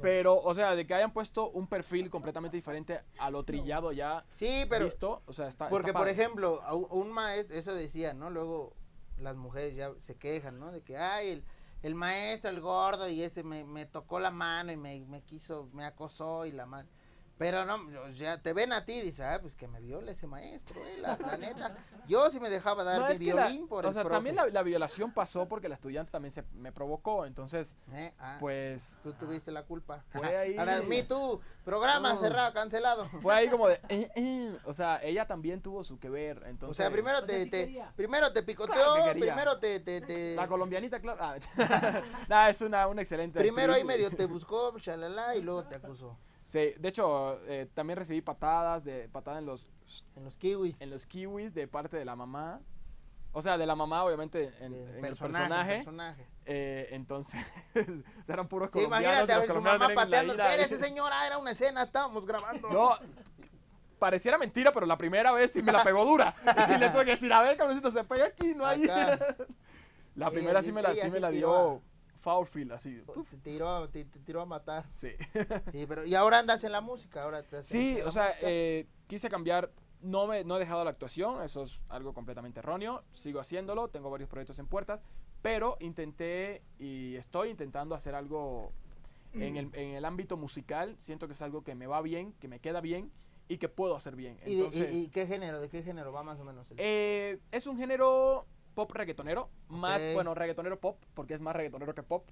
Pero, o sea, de que hayan puesto un perfil completamente diferente a lo trillado ya Sí, pero... visto, o sea, está. Porque, está por ejemplo, un- maestro, eso decía, ¿no? Luego las mujeres ya se quejan, ¿no? De que, ay, el, el maestro, el gordo, y ese me, me tocó la mano y me, me quiso, me acosó y la mano. Pero no, o sea, te ven a ti y dices, ah, pues que me viole ese maestro, eh, la, la neta. Yo sí me dejaba dar No, mi que la- violín por o el sea, profe. también la, la violación pasó porque la estudiante también se me provocó, entonces, Eh, ah, pues, Tú tuviste la culpa. Fue ahí. Ahora, me tú, programa No. cerrado, cancelado. fue ahí como de, eh, eh, o sea, ella también tuvo su que ver, entonces. o sea, primero O sea, te, sí te- quería. primero te picoteó, Claro que quería. primero te, te, te- La colombianita, claro. Ah, nah, es una, una excelente. primero ahí medio te buscó, chalala, y luego te acusó. Sí, de hecho, eh, también recibí patadas, de patada en los, En los kiwis. en los kiwis de parte de la mamá. O sea, de la mamá, obviamente, en, El en el personaje. personaje. Eh, entonces, eran puros Sí, colombianos. imagínate a ver su mamá pateando. Espérese, señora, era una escena, estábamos grabando. No, pareciera mentira, pero la primera vez sí me la pegó dura. Y le tuve que decir, a ver, cabecito, se pega aquí, no hay. La primera sí- sí me la, sí me la dio Foulfield, así. Te tiró, a- te, te tiró a matar. Sí. Sí, pero y ahora andas en la música, ahora te Sí, o sea, eh, quise cambiar. No, me, no he dejado la actuación, eso es algo completamente erróneo. Sigo haciéndolo, tengo varios proyectos en puertas, pero intenté y estoy intentando hacer algo en el, en el ámbito musical. Siento que es algo que me va bien, que me queda bien y que puedo hacer bien. ¿Y, de- y- Entonces, y qué género? ¿De qué género va más o menos? el- eh, es un género pop reggaetonero, más, bueno, reggaetonero pop, porque es más reggaetonero que pop.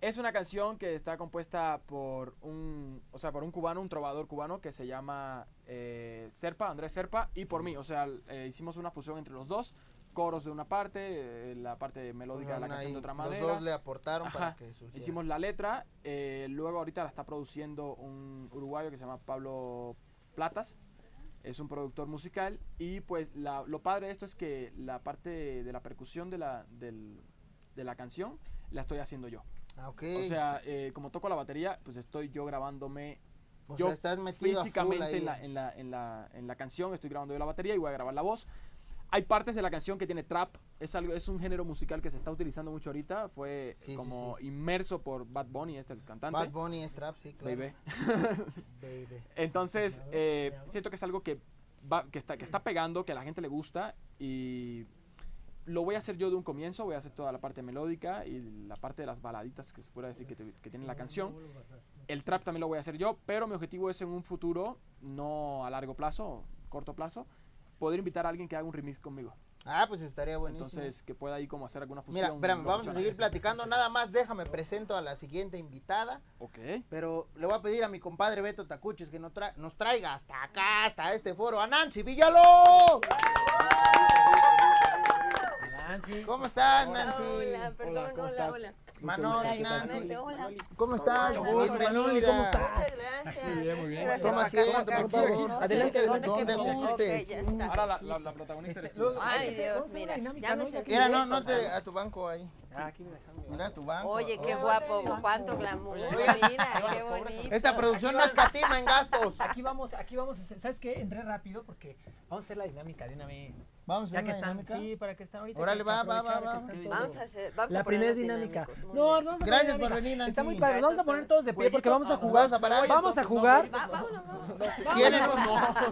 Es una canción que está compuesta por un, o sea, por un cubano, un trovador cubano que se llama eh, Serpa, Andrés Serpa, y por mí. O sea, eh, hicimos una fusión entre los dos, coros de una parte, eh, la parte melódica de la canción de otra Los manera. dos le aportaron para que surgiera. Hicimos la letra, luego ahorita la está produciendo un uruguayo que se llama Pablo Platas, es un productor musical y pues la- lo padre de esto es que la parte de la percusión de la, del- de la canción la estoy haciendo yo. Ah. O sea, eh, como toco la batería, pues estoy yo grabándome O yo sea, estás metido físicamente en la, en, la, en, la, en la canción, estoy grabando yo la batería y voy a grabar la voz. Hay partes de la canción que tiene trap, es algo es un género musical que se está utilizando mucho ahorita, fue Sí, sí, como inmerso por Bad Bunny, este el cantante. Bad Bunny es trap, sí, claro. Baby. Baby. Entonces, eh, siento que es algo que, va, que, está, que está pegando, que a la gente le gusta y, lo voy a hacer yo de un comienzo, voy a hacer toda la parte melódica y la parte de las baladitas que se puede decir que, te- que tiene la canción. El trap también lo voy a hacer yo, pero mi objetivo es en un futuro, no a largo plazo, corto plazo, poder invitar a alguien que haga un remix conmigo. Ah, pues estaría buenísimo. Entonces, que pueda ahí como hacer alguna fusión. Mira, espérame, vamos a seguir platicando. Nada más, déjame presento a la siguiente invitada. Ok. Pero le voy a pedir a mi compadre Beto Tacuches que nos, tra- nos traiga hasta acá, hasta este foro, a Nancy Villaló. Nancy. ¿Cómo estás, Hola, Nancy? perdón, ¿cómo hola, estás? hola. Manoli, Hola, Nancy. hola. ¿Cómo estás? Bienvenida. Manoli, ¿cómo estás? Muchas gracias. Muy bien, muy bien. gracias. Toma asiento, por favor. No, Adelante, sí, adelante. Donde gustes. Ok, ya está. Ahora la, la, la protagonista Este, eres tú. Ay, Dios, mira, dinámica, ya me ¿no? sentí Mira, no, no te, a tu banco ahí. Ah, aquí mira, está muy Mira tu banco. Oye, qué Oh, guapo, banco. cuánto glamour. Mira, qué bonito. Esta producción no escatima en gastos. Aquí vamos, aquí vamos a hacer, ¿sabes qué? Entré rápido porque vamos a hacer la dinámica de una vez. Vamos a Ya hacer que una están, dinámica. sí, para que están ahorita. Órale, va, va, va, va. Vamos a hacer, vamos La a primera dinámica. No, vamos a Gracias por venir, Nancy. Está muy padre. Vamos a poner todos de pie porque vamos a Vamos jugar. a parar. Vamos a jugar. Vámonos. ¿Quieren?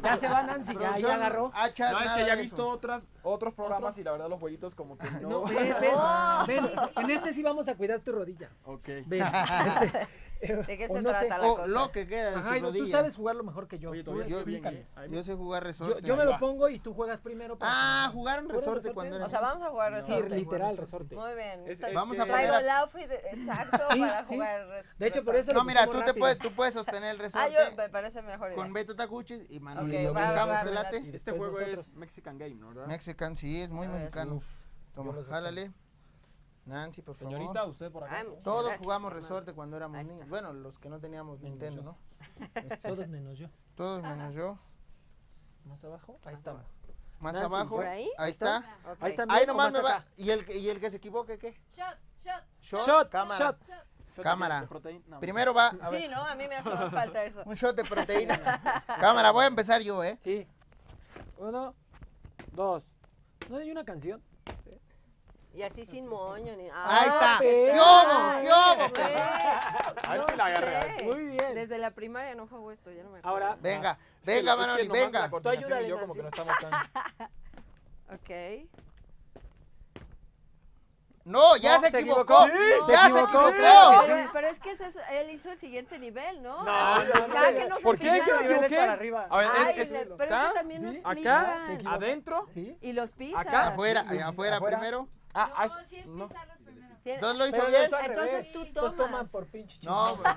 Ya se va Nancy, ya, ya agarró. No, es que ya he visto otras, otros programas y la verdad los jueguitos como que no. No, ven, ven, ven. En este sí vamos a cuidar tu rodilla. Ok. Ven. ¿De qué o se no sé. trata la O cosa? lo que queda de Ajá, su tú sabes jugarlo mejor que yo. Oye, Tú bien. ¿eh? Yo sé jugar resorte. yo me lo pongo y tú juegas primero. para Ah, que- jugaron ¿Jugaron resorte resorte? cuando O era. sea, vamos a jugar Sí, resorte. literal, resorte. Muy bien. Es- Tra- es Vamos que- a poner Traigo el outfit exacto Sí, para sí. jugar res- De hecho, por resorte. eso No, lo mira, tú te puedes, tú puedes sostener el Ah, resorte yo me parece mejor. con. Beto Tacuchis y Manuel. Este juego es Mexican Game, ¿no? ¿verdad? Mexican, sí, es muy mexicano. Toma, lo jálale. Nancy, por favor. Señorita, usted por acá. Ay, muchas Todos gracias, jugamos resorte cuando éramos niños. Bueno, los que no teníamos Menos Nintendo, yo. ¿no? Este, Todos menos yo. todos menos yo. Más abajo, ahí estamos. Más Nancy, abajo. ¿por ahí? Ahí está. Ahí está. Ahí nomás me va. ¿Y el, que- ¿Y el que se equivoque qué? Shot, shot. Shot, Shot, cámara. shot. Cámara. No, Primero va. a Sí, ver, ¿no? A mí me hace más falta eso. un shot de proteína. cámara, voy a empezar yo, ¿eh? Sí. Uno, dos. ¿No hay una canción? Y así sin moño ni Ahí Ah, está. pero- ¿Qué hubo? ¿Qué hubo? güey. A ver No si la agarra. sé. Muy bien. Desde la primaria no juego esto, ya no me acuerdo. Ahora, Venga, que- venga, es que Manoli, venga. coordinación ayúdale, yo como que no estamos tan... Ok. No, ya No, se, se equivocó. equivocó. Ya Se se equivocó, que Pero, es que ese es- él hizo el siguiente nivel, ¿no? No, no, no, que ¿Por qué? fijaron. ¿Qué me niveles equivoqué? para arriba. A ver, Ay, es que pero es está, que también no ¿sí? acá, adentro. ¿Sí? Y los pisa. Acá, Afuera, Sí, afuera, afuera. primero. Ah, No, es- sí es no. primero. ¿Dos lo hizo Pero bien? Entonces tú Entonces tomas. toman por pinche No, chingados.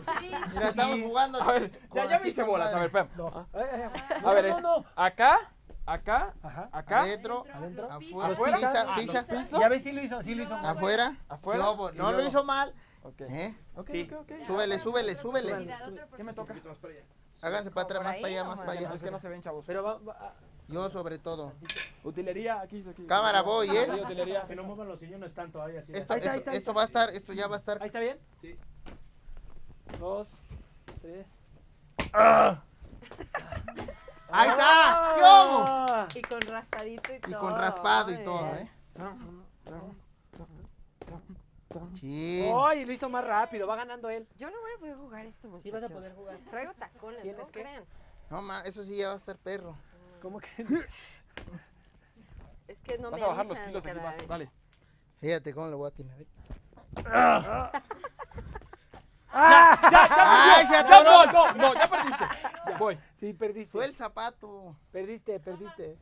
mira, estamos jugando. A ver, ya, ya me hice bolas. A ver, espérame. No. Ay, ay, ay. A ver, no, es no, no. acá, acá, Ajá. acá, Adentro, afuera, ¿Afuera? pisa, Ah, pisa, los piso. Ya ves, sí lo hizo, sí lo hizo. mal. afuera. afuera. Y No lo hizo mal. Ok. ¿Eh? Ok, Sí. ok, ok. Súbele, súbele, súbele. ¿Qué me toca? Háganse para atrás, ¿Por más para allá, más para Es allá. que no se ven, chavos. Pero va, va- Yo sobre todo. Utilería, aquí, aquí. Cámara, voy, ¿eh? Sí, utilería. Que no muevan los sillones tanto ahí así. Esto, Ahí está, ahí esto, está, ahí esto está. va a estar, esto ya va a estar. ¿Ahí está bien? Sí. Dos, tres. ¡Ahí está! Ah. Y con raspadito y todo. Y con raspado y todo. ¿eh? Sí. Ay, lo hizo más rápido, va ganando él. Yo no voy a poder jugar esto, muchachos. Sí vas a poder jugar. Traigo tacones, ¿Tienes ¿cómo que? creen? No, ma, eso sí ya va a estar perro. ¿Cómo que? Es que no Vas me a bajar los avisan, kilos aquí caray. más. Dale. Fíjate cómo lo voy a tirar. ¿eh? ¡Ah! ¡Ay, se No, atoró! no, no, ya perdiste. Ya voy. Sí, perdiste. Fue el zapato. Perdiste, perdiste.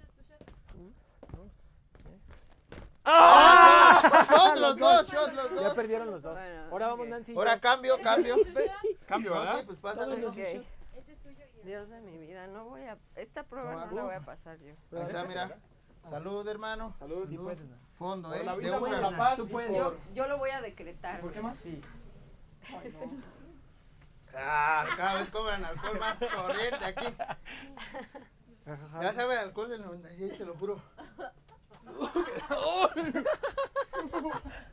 Shot los dos, shot los Ya dos. perdieron los dos. Bueno, Ahora vamos. Nancy. Ahora cambio, cambio. Cambio, ¿verdad? sí, pues pásale. Todos Ok. los Este es tuyo y Dios de mi vida, no voy a... Esta prueba No, no la voy a pasar yo. Ahí está, mira. Salud, hermano. Salud. Sí, puedes. ¿no? Fondo, Por ¿eh? la De vida, por una. la paz. Por- Yo, yo lo voy a decretar. ¿Por qué más? Sí. Ay, no. Ah, cada vez cobran alcohol más corriente aquí. Ya sabe alcohol del 96, te lo juro.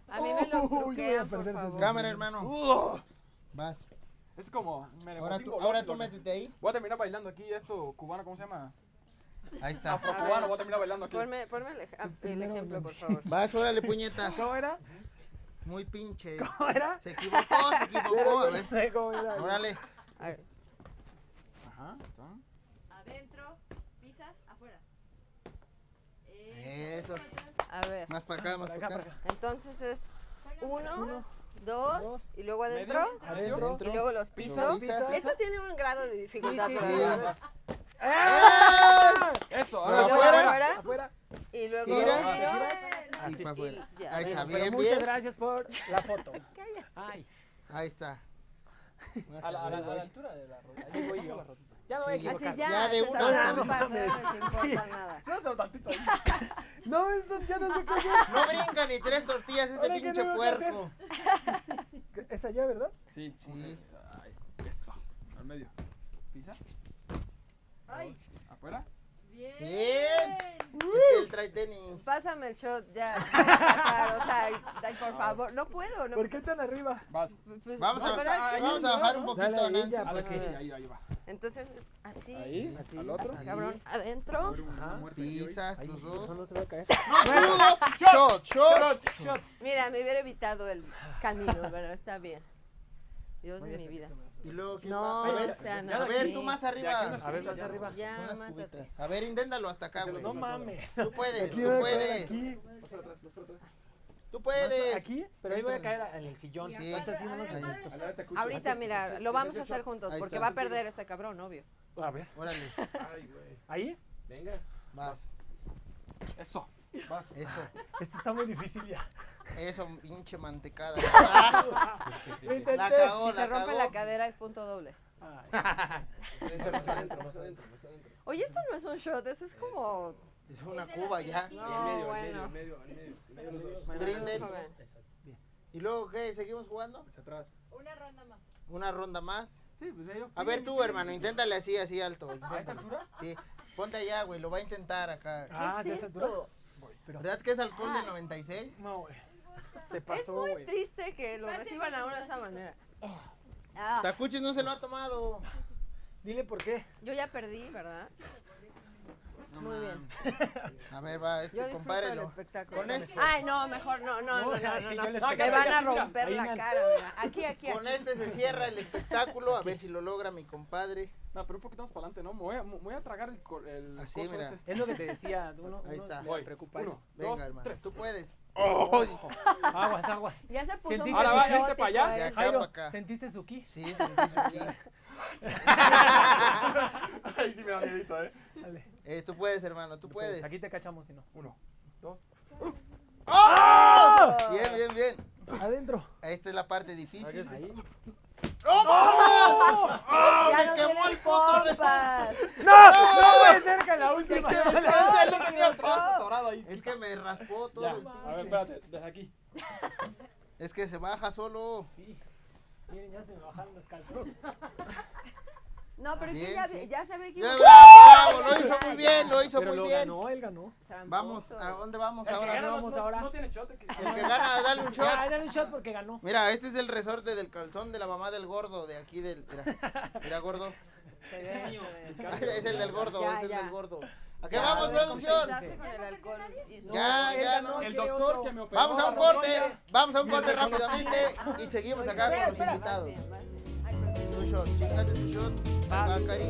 A mí me los truquean, por perder favor. Cámara, hermano. Vas. Es como. me Ahora tú, golón, ahora tú métete ahí. Voy a terminar bailando aquí esto cubano, ¿cómo se llama? Ahí está. Afro A cubano, ver. voy a terminar bailando aquí. Ponme, ponme el, ej- el ejemplo, por favor. Vas, órale, puñetas. ¿Cómo era? Muy pinche. ¿Cómo era? Se equivocó, se equivocó. A ver. Órale. A ver. Ajá. está. adentro, pisas, afuera. Eso. A ver, Más para acá, más Para acá, acá. para acá. entonces es uno, Uno, dos, dos, y luego adentro. Adentro. Y luego los pisos. Los pisos. Esto tiene un grado de dificultad. Sí, sí. ¡Ah! Eso, ahora afuera. afuera. Afuera. Y luego Gira. giro. Y Así. para afuera. Y ya. Ahí está, bien, muchas gracias por la foto. Ay, Ahí está. A la, a la- a arriba. la altura de la rodilla. ahí voy yo. Ya me voy a Sí, Así equivocar. ya, de una hasta no les importa nada. Sí, hacer tantito ahí. No, eso ya no sé qué hacer. No brinca ni tres tortillas este Ahora, ¿qué pinche puerco. Es allá, ¿verdad? Sí. Sí. Ay, eso. Al medio. Pisa. Ay, Afuera. Bien. Bien. Es que él trae tenis. Pásame el shot ya. pasar, o sea, ay, por favor, no puedo. No, ¿Por qué tan arriba? Vas. pues, Vamos no, a, hay que- vamos a bajar un poquito ahí, Nancy. ya, A la porque- esquina, ahí, ahí va. Entonces, así. Ahí, Así, al otro. así. Cabrón, adentro. Ajá. Pisas Ay, los no, dos. no se va a caer. Shot, shot. Shot, shot. Mira, me hubiera evitado el camino, pero está bien. Dios de mi vida. Y luego, ¿quién No, va? A ver, o sea, no. a ver, sí. tú más arriba. A ver, más arriba. Ya, Unas cubitas. A ver, inténtalo hasta acá, güey. No mames. Tú puedes, Aquí tú puedes. Aquí. Vas para atrás, vas para atrás. Tú puedes. Aquí, pero ahí voy a caer en el sillón. Sí. Ahorita, mira, lo vamos a hacer juntos porque va a perder este cabrón, obvio. A ver. Órale, Ay, güey. ¿Ahí? Venga. vas. Eso. Vas. Eso, Esto está muy difícil ya. eso, pinche mantecada. Lo La intenté. cagó, Si se rompe cagó. la cadera es punto doble. Oye, esto no es un shot, eso es como... Es una cuba ya. No, en medio, bueno. en medio, en medio, en medio los dos. Bueno, Brinden. ¿Y luego qué? ¿Seguimos jugando? Hacia atrás. Una ronda más. Una ronda más. Sí, pues ahí. A ver tú, hermano, inténtale así, así alto. ¿A esta altura? Sí, ponte allá, güey, lo va a intentar acá. Ah, ¿Qué ¿sí es esto? Pero, ¿Verdad que es alcohol del 96? no, güey. Se Es pasó, muy güey. triste que lo reciban ahora de esta manera. Ah, Tacuchis no se lo ha tomado. Dile por qué. yo ya perdí, ¿verdad? No Muy mames. A ver, va, Yo este, compárelo. espectáculo. Con este, Ay, no, mejor no, no, no, no, no, yo no. Me van a romper la cara, mira. Aquí, aquí, con este se cierra el espectáculo, a ver si lo logra mi compadre. No, pero un poquito más para adelante, ¿no? Me voy a, me voy a tragar el, el Así, coso mira. ese. Es lo que te decía. Uno, Ahí uno está. le Voy. preocupa Uno. eso. Venga, Dos, hermano, tres. tú puedes. Aguas, aguas. Ya se puso ¿Sentiste muy Ahora va, este para allá. De esto. acá Jairo, para acá. ¿sentiste su ki? Sí, sentí su aquí. Ahí sí me da miedito, ¿eh? Dale. Eh, tú puedes, hermano, tú puedes. Aquí te cachamos si no. Uno, dos. ¡Oh! Bien, bien, bien. Adentro. Esta es la parte difícil. Ahí. ¡Oh, vamos! ¡Oh, Ya me no quemó el puto. ¡No! ¡No puede ser que la última! quedó Él todo, lo tenía atorado ahí. Es que me raspó todo. Ya, el a ver, espérate, desde aquí. Es que se baja solo. Sí. Miren, ya se me bajaron los calzones. No, pero es que Bien, ya, sí. ya se ve que... Bravo, bravo, lo hizo muy bien, lo hizo Pero muy lo bien. ganó, él ganó. Vamos, ¿a dónde vamos El que ahora? gana no, vamos no- ahora. No tiene shot. que- El que gana, dale un shot. Ya, dale un shot porque ganó. Mira, este es el resorte del calzón de la mamá del gordo, de aquí del... Mira, mira gordo. Se ve, se ve. es el del gordo, Ya, es el ya. del gordo. ¿A qué Ya, vamos, a ver, producción? compensaste con el alcohol y su- Ya, él ya, ganó, no. El quiere doctor otro. que me operó. Vamos a un corte, vamos a un corte rápidamente y seguimos acá con los espera. invitados. Bien, bien. Ay, perdón. Tu shot, chingate tu shot. Vas. Va, Cari,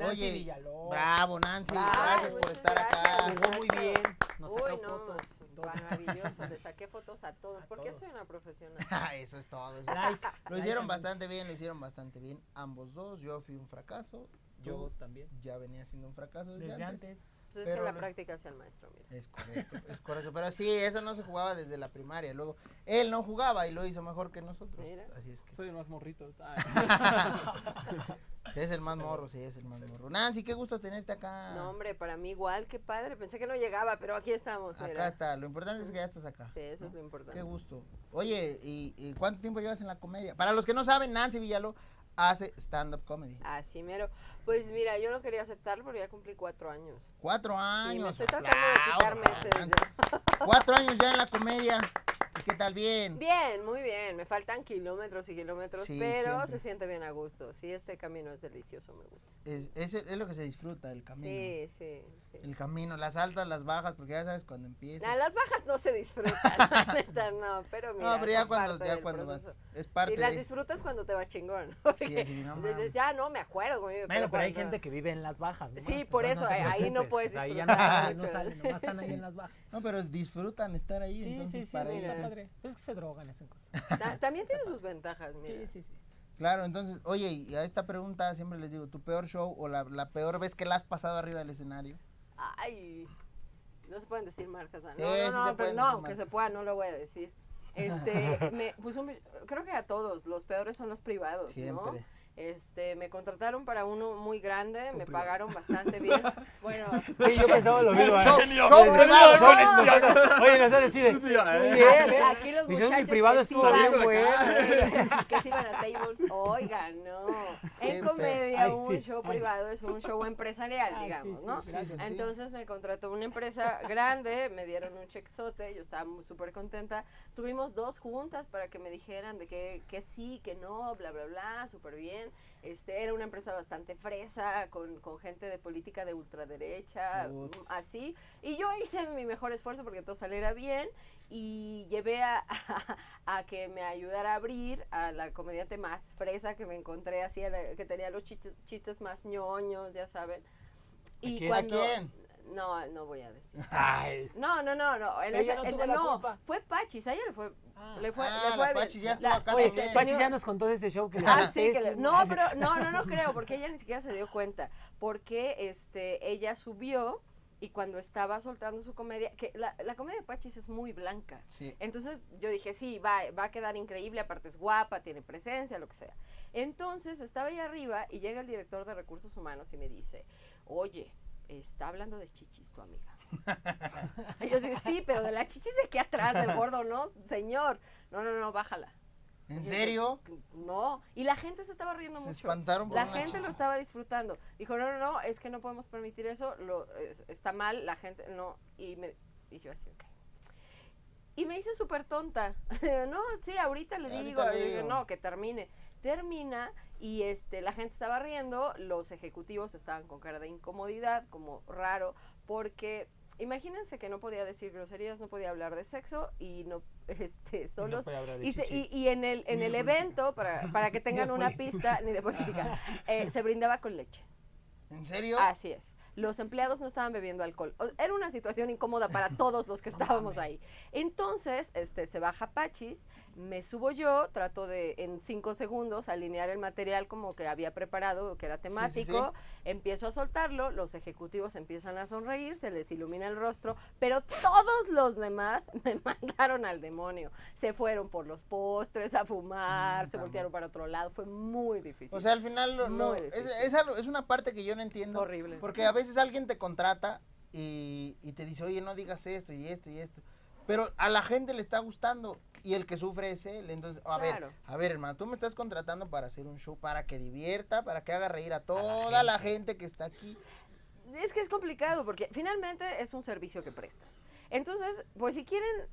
Nancy oye, Villalobos. bravo Nancy, Bravo, gracias por estar acá. Jugó muy bien. Nos Uy, sacó no, fotos. maravilloso. Le saqué fotos a todos. porque todos. soy una profesional? Ah, Eso es todo. eso. Like. Lo hicieron bastante bien, lo hicieron bastante bien. Ambos dos, yo fui un fracaso. Yo también. ya venía siendo un fracaso desde, Desde antes. antes. Pues es Pero que la práctica sea el maestro, mira. Es correcto, es correcto. Pero sí, eso no se jugaba desde la primaria. Luego, él no jugaba y lo hizo mejor que nosotros. Mira. Así es que. Soy el más morrito. Sí, es el más morro, sí, es el más morro. Nancy, qué gusto tenerte acá. No, hombre, para mí igual, qué padre. Pensé que no llegaba, pero aquí estamos, acá está. Lo importante es que ya estás acá. Sí, eso ¿no? es lo importante. Qué gusto. Oye, ¿y, y cuánto tiempo llevas en la comedia? Para los que no saben, Nancy Villaló hace stand-up comedy. Así mero. Pues mira, yo no quería aceptarlo porque ya cumplí cuatro años. Cuatro años. Sí, me estoy tratando de quitar meses. ya. Cuatro años ya en la comedia. ¿Y ¿Qué tal? Bien. Bien, muy bien. Me faltan kilómetros y kilómetros, Sí, pero siempre. se siente bien a gusto. Sí, este camino es delicioso, me gusta. Es, es, es lo que se disfruta, el camino. Sí, sí, sí. El camino, las altas, las bajas, porque ya sabes cuando empieza. Nah, las bajas no se disfrutan, la neta, no, pero mira, no, pero ya cuando, parte ya cuando vas. Es parte Sí, las de. disfrutas cuando te va chingón. Sí, así, no Dices, ya no me acuerdo. güey, Bueno, pero hay cuando- gente que vive en las bajas. nomás, Sí, por eso, ahí no puedes Ahí ya no disfrutar salen, no salen, nomás están ahí en las bajas. No, pero disfrutan estar ahí. Sí, entonces sí, sí, para ellos está es- que se drogan, hacen cosas. Ta- También tiene sus ventajas, mira. Sí, sí, sí. Claro, entonces, oye, y a esta pregunta siempre les digo, ¿tu peor show o la, la peor vez que la has pasado arriba del escenario? Ay, no se pueden decir marcas. Sí, No, sí no, se no, pero no, marcas. se pueda, no lo voy a decir. Este, me puso, creo que a todos, los peores son los privados, ¿no? Este, me contrataron para uno muy grande, me pagaron bastante bien. Bueno, Sí, yo pensaba lo mismo. ¿eh? Show, Genio. show No, show- Oye, no sabes decir. Sí, bien, ¿eh? aquí los muchachos mi privado que estuvo sí bien, van, que, que sí van a tables, oigan, no. En comedia, Ay, un sí, show ay. privado es un show empresarial, sí, digamos, sí, ¿no? sí, gracias. sí. Entonces me contrató una empresa grande, me dieron un chequezote, yo estaba súper contenta. Tuvimos dos juntas para que me dijeran de que, que sí, que no, bla, bla, bla, súper bien. Este, era una empresa bastante fresa, con, con gente de política de ultraderecha, Uts. mm, así. Y yo hice mi mejor esfuerzo porque todo saliera bien y llevé a, a, que me ayudara a abrir a la comediante más fresa que me encontré, así, la- que tenía los chistes, chistes más ñoños, ya saben. Y quién? ¿A cuando... quién? No, no voy a decir. Ay. No, no, no, no. En Ella esa- no en- no, fue Pachis, a ella le fue, Ah. le fue, Ah, le la fue. Pachis ya estuvo acá Oye, también. Pachi ya nos contó de ese show que le Ah, sí, que le- no, pero no, no, no creo, porque ella ni siquiera se dio cuenta, porque este, ella subió y cuando estaba soltando su comedia, que la, la comedia de Pachis es muy blanca, Sí. entonces yo dije, sí, va, va a quedar increíble, aparte es guapa, tiene presencia, lo que sea. Entonces estaba ahí arriba y llega el director de recursos humanos y me dice, oye, está hablando de chichis tu amiga. Y yo dije, sí, pero de las chichis de aquí atrás, del gordo, no, señor. No, no, no, bájala. ¿En serio? No, y la gente se estaba riendo Se mucho. espantaron por La gente lo estaba disfrutando. Dijo, no, no, no, es que no podemos permitir eso, lo, es- está mal, la gente, no. Y, me, y yo así, ok. Y me hice súper tonta. no, sí, ahorita le Ahorita digo, le digo. no, que termine. Termina y este, la gente estaba riendo, los ejecutivos estaban con cara de incomodidad, como raro, porque imagínense que no podía decir groserías, no podía hablar de sexo y no, este, solos y, se- chichi. y- y en el, en Ni el política. evento, para, para que tengan una política. pista, ni de política, eh, se brindaba con leche. ¿En serio? Así es. Los empleados no estaban bebiendo alcohol. O- Era una situación incómoda para todos los que estábamos ahí. Entonces, este, se baja Pachis, me subo yo, trato de en cinco segundos alinear el material como que había preparado, que era sí, sí. temático, empiezo a soltarlo, los ejecutivos empiezan a sonreír, se les ilumina el rostro, pero todos los demás me mandaron al demonio. Se fueron por los postres a fumar, Mm, se también. voltearon para otro lado, fue muy difícil. O sea, al final lo- lo- Muy es, difícil. es algo- es una parte que yo no entiendo. Horrible. Porque a veces alguien te contrata y, y te dice, oye, no digas esto y esto y esto. Pero a la gente le está gustando y el que sufre es él. Entonces, a Claro. ver, a ver, hermano, tú me estás contratando para hacer un show, para que divierta, para que haga reír a toda la gente que está aquí. Es que es complicado porque finalmente es un servicio que prestas. Entonces, pues si quieren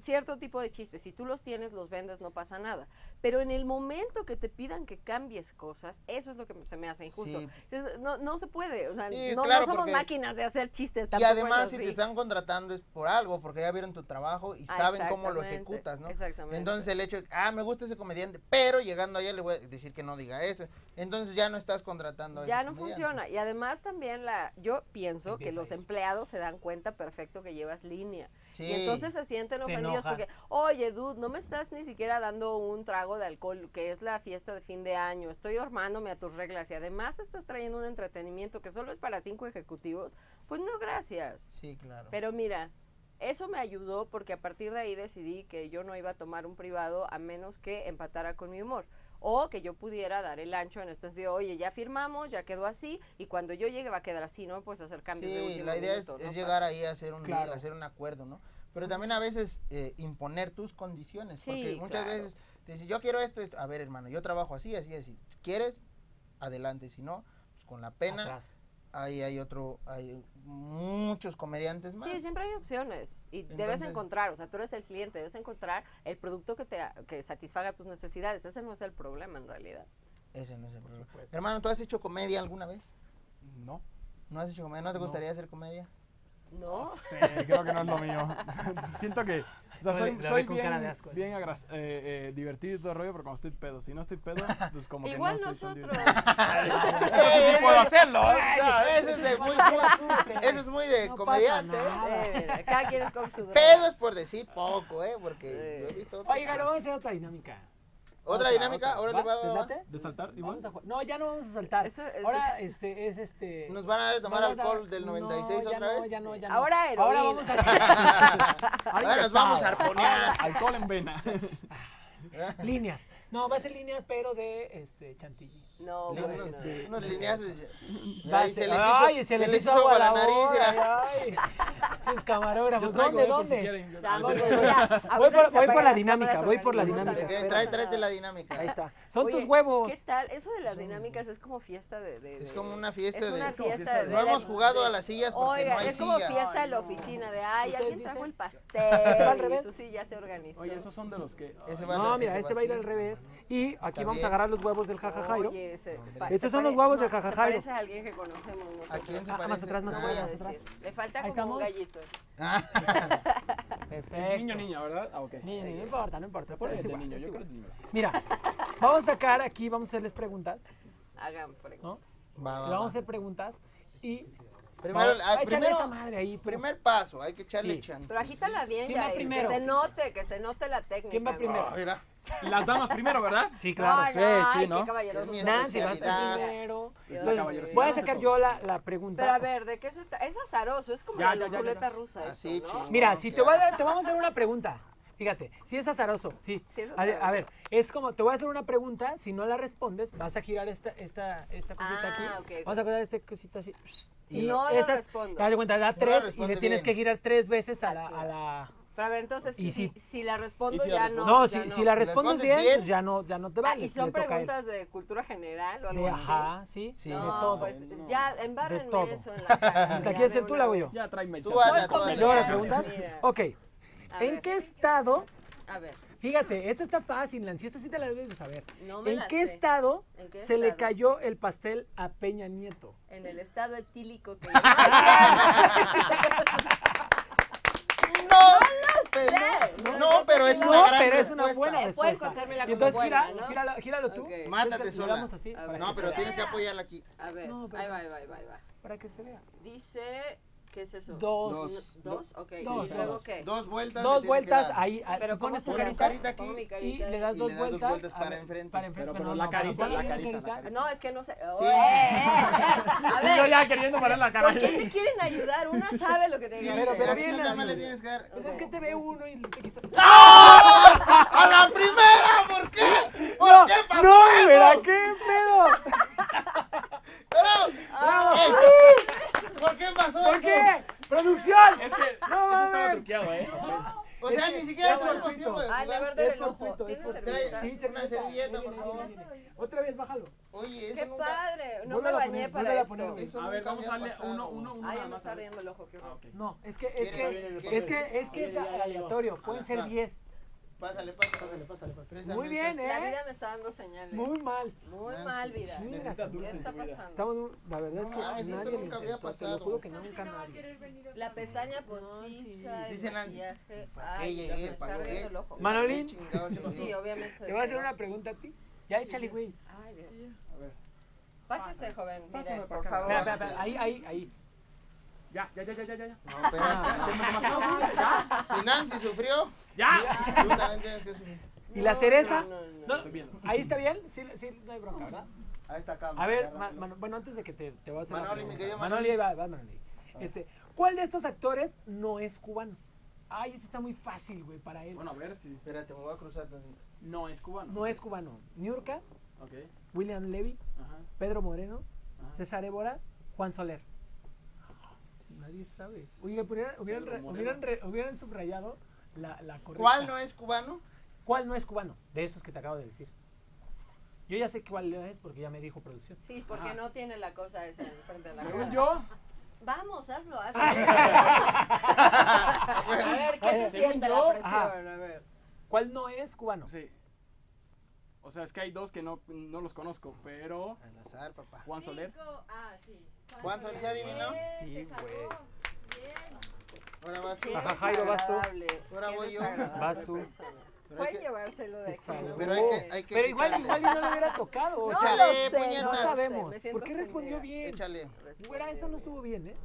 cierto tipo de chistes, si tú los tienes, los vendes, no pasa nada. Pero en el momento que te pidan que cambies cosas, eso es lo que se me hace injusto. Sí. Entonces, No, no se puede, o sea, Sí, no, no claro, somos porque- máquinas de hacer chistes. Y además, si te están contratando es por algo, porque ya vieron tu trabajo y saben cómo lo ejecutas, ¿no? Exactamente. Entonces el hecho de, ah, me gusta ese comediante, pero llegando allá le voy a decir que no diga esto. Entonces ya no estás contratando a ya ese no comediante. funciona. Y además también la, yo pienso que Empieza los a ir. empleados se dan cuenta perfecto que llevas línea. Sí. Y entonces se sienten Se ofendidos enojan. porque, oye, dude, no me estás ni siquiera dando un trago trago de alcohol, que es la fiesta de fin de año, estoy hormándome a tus reglas y además estás trayendo un entretenimiento que solo es para cinco ejecutivos, pues no, gracias. Sí, claro. Pero mira, eso me ayudó porque a partir de ahí decidí que yo no iba a tomar un privado a menos que empatara con mi humor o que yo pudiera dar el ancho en este sentido, oye, ya firmamos, ya quedó así, y cuando yo llegue va a quedar así, ¿no? Pues hacer cambios sí, de la idea minuto, es, ¿no? es, llegar ahí a hacer un, claro. hacer un acuerdo, ¿no? Pero también a veces eh, imponer tus condiciones, sí, porque muchas claro. veces te yo quiero esto. A ver, hermano, yo trabajo así, así, así. ¿Quieres? Adelante. Si no, pues con la pena. Ahí hay otro, hay muchos comediantes más. Sí, siempre hay opciones y debes encontrar, o sea, tú eres el cliente, debes encontrar el producto que te que satisfaga tus necesidades. Ese no es el problema en realidad. Ese no es el problema. Hermano, ¿tú has hecho comedia alguna vez? No. ¿No has hecho comedia? ¿No te gustaría hacer comedia? No. sé, creo que no es lo mío. Siento que. O sea, soy, soy bien, cara de bien eh, eh, divertido y todo el rollo, pero cuando estoy pedo, si no estoy pedo, pues como Igual que no nosotros. Soy eso sí puedo hacerlo, ¿eh? ¿eh? eso, es de muy, eso es muy de no comediante. ¿eh? Cada quien es con su Pedo es por decir poco, ¿eh? Porque yo he visto. Oiga, vamos a hacer otra dinámica. ¿Otra dinámica? Otra. Órale, ¿Va? va, va, ¿De saltar igual? A no, ya no vamos a saltar. Ahora este, es este... ¿Nos van a tomar a- alcohol del 96 no, ya otra no, ya no, ya no. Ahora heroína. Ahora vamos a... Ahora nos vamos a arponear. Alcohol en vena. líneas. No, va a ser líneas, pero de este, chantilly. No, Le- bueno. Este, unos- Unos lineazos. Ay, se les hizo, Ay, agua la nariz. mira. ay, ay sus camarógrafos. ¿Dónde, dónde? Voy por la dinámica, voy por la dinámica. Trae, tráete la dinámica. Ahí está. Son tus huevos. ¿Qué tal? Eso de las dinámicas es como fiesta de... Es como una fiesta de... No hemos jugado a las sillas porque no hay sillas. es como fiesta de la oficina, de ay, alguien trajo el pastel y su silla se organizó. Oye, esos son de los que... No, mira, este va a ir al revés. Y aquí vamos a agarrar los huevos del jajajairo. Estos son los huevos del jajajairo. parece a alguien que conocemos. ¿A quién se ah, ah, parece? Más atrás, más ah, atrás, más atrás. Le falta como un gallito. Perfecto. Es niño niña, ¿verdad? Ah, okay. Niño, niño, no importa, no importa. Por es igual, Mira, vamos a sacar aquí, vamos a hacerles preguntas. Hagan preguntas. ¿no? Vamos a hacer preguntas y Primero, ah, primero esa madre ahí, primer paso, hay que echarle sí. chance. Pero agítala bien, ¿Quién va primero? que se note, que se note la técnica. ¿Quién va primero? Ah, mira. Las damas primero, ¿verdad? Sí, claro. No, sí, no, sí, ¿no? Qué Nancy va primero. Entonces, voy a sacar yo la, la, pregunta. Pero a ver, ¿de qué se Es azaroso, es como ya, la ya, ya, ruleta rusa. Así, esto, ¿no? Mira, si te, va a, te vamos a hacer una pregunta. Fíjate, sí es azaroso, sí. sí es azaroso. A, a, ver, es como, te voy a hacer una pregunta, si no la respondes, vas a girar esta, esta, esta cosita ah, aquí. Okay. Vamos a girar esta cosita así. Si no esas, lo respondo. Te das cuenta, da no tres y le tienes bien. que girar tres veces a ah, la... A la pero a ver, entonces, y si, si, la respondo, si ya, la respondo? No, no, si, ya no. si, la respondes, respondes bien, bien? Pues ya no, ya no te ah, vale. Ah, y son preguntas de cultura general o algo de, así. Ajá, sí. sí. No, pues, de todo. pues ya embárrenme eso en la cara. Quieres hacer tú, la hago yo? Ya tráeme el chat. ¿Tú, ¿Tú, las preguntas? Mira. Ok. ¿En qué estado? A ver. Fíjate, esta está fácil, Nancy, esta sí te la debes de saber. No me ¿En, qué estado se le cayó el pastel a Peña Nieto? En el estado etílico que... No, no, pero es una no, pero es una buena respuesta. Puedes contármela Entonces, gira, gíralo, tú. Okay. Mátate sola. No, pero tienes que apoyarla aquí. A ver, no, pero, ahí va, ahí va, ahí va. Para que se vea. Dice ¿Qué es eso? Dos. Dos, ¿Dos? ok. Dos, ¿Y luego qué? Dos vueltas. Dos vueltas ahí. Pero pones tu carita, carita aquí y, carita y le das, y dos, le das vueltas, dos vueltas. para enfrente. Para enfrente pero, pero, pero la, carita, la, carita, la, carita, No, es que no sé. Se... Sí. Oh, eh, eh, eh. A ver. Yo ya queriendo parar la cara. ¿Por qué te quieren ayudar? Una sabe lo que te quieren Pero, pero sí, nada más le tienes que dar. Pues es que te ve uno y te quiso. ¡A la primera! ¿Por qué? ¿Por qué pasó? No, mira, qué pedo. ¡Bravo! ¡Bravo! Ah. ¿Por qué pasó ¿Por qué? ¡Producción! Es que no, eso estaba truqueado, ¿eh? O sea, ni siquiera es tuvimos es ah, fortuito, es fortuito. Sí, una servilleta, por favor. Otra vez, bájalo. Oye, eso Qué nunca... padre, no me bañé para esto. Eso a ver, vamos a darle uno, uno, uno. Ah, Ay, ya me está ardiendo el ojo, qué. Ah, no, es que, es que, es que, es que es aleatorio, pueden ser 10. Pásale, pásale, pásale, pásale. Muy bien, ¿eh? La vida me está dando señales. Muy mal. Muy mal, vida. Sí, ¿Qué está pasando? Estamos, la verdad es que ah, nunca había pasado. Te lo juro que nunca no nadie. La pestaña postiza, Dice el Nancy. Ay, llegué, para está. Manolín. Sí, obviamente. Te voy a hacer una pregunta a ti. Ya échale, güey. Ay, Dios. A ver. Pásese, joven. Pásame, por favor. Ahí, ahí, ahí. Ya, ya, ya, ya, ya, ya. No, espérate. Ah, si Nancy sufrió. Ya. Tú también tienes que sufrir. ¿Y la cereza? No, no, no. Ahí está bien, sí, sí, no hay bronca, ¿verdad? Ahí está acá. A ver, bueno, antes de que te, te vas a hacer. Manoli, mi querido Manoli. Manoli, va, va, Manoli. Este, ¿Cuál de estos actores no es cubano? Ay, este está muy fácil, güey, para él. Bueno, a ver si. Espérate, me voy a cruzar. No es cubano. No es cubano. Niurka. Okay. William Levy. Ajá. Pedro Moreno. Ajá. César Évora. Juan Soler. Nadie sabe. Oye, hubieran, hubieran, Pedro re- Moreno. hubieran, re- hubieran subrayado la, la correcta. ¿Cuál no es cubano? ¿Cuál no es cubano? De esos que te acabo de decir. Yo ya sé cuál es porque ya me dijo producción. Sí, porque Ajá. no tiene la cosa esa en frente de la Según cara. yo, Vamos, hazlo, hazlo. A ver, ¿qué se siente yo, la presión? ajá. A ver. ¿Cuál no es cubano? sí. O sea, es que hay dos que no, no los conozco, pero Al azar, papá. Juan Soler. Cinco. Ah, sí. Juan Soler, ¿se adivinó? Sí, güey. Bien. Ahora vas tú. Ajá, Jairo, vas tú. Ahora voy yo. Vas tú. que- llevárselo de aquí. Pero hay que, hay que Pero igual, igual no le hubiera tocado. O No sea, lo Échale, sé, puñetas. no no sé, sabemos. ¿Por qué respondió bien? Échale. Güera, esa no estuvo bien, ¿eh?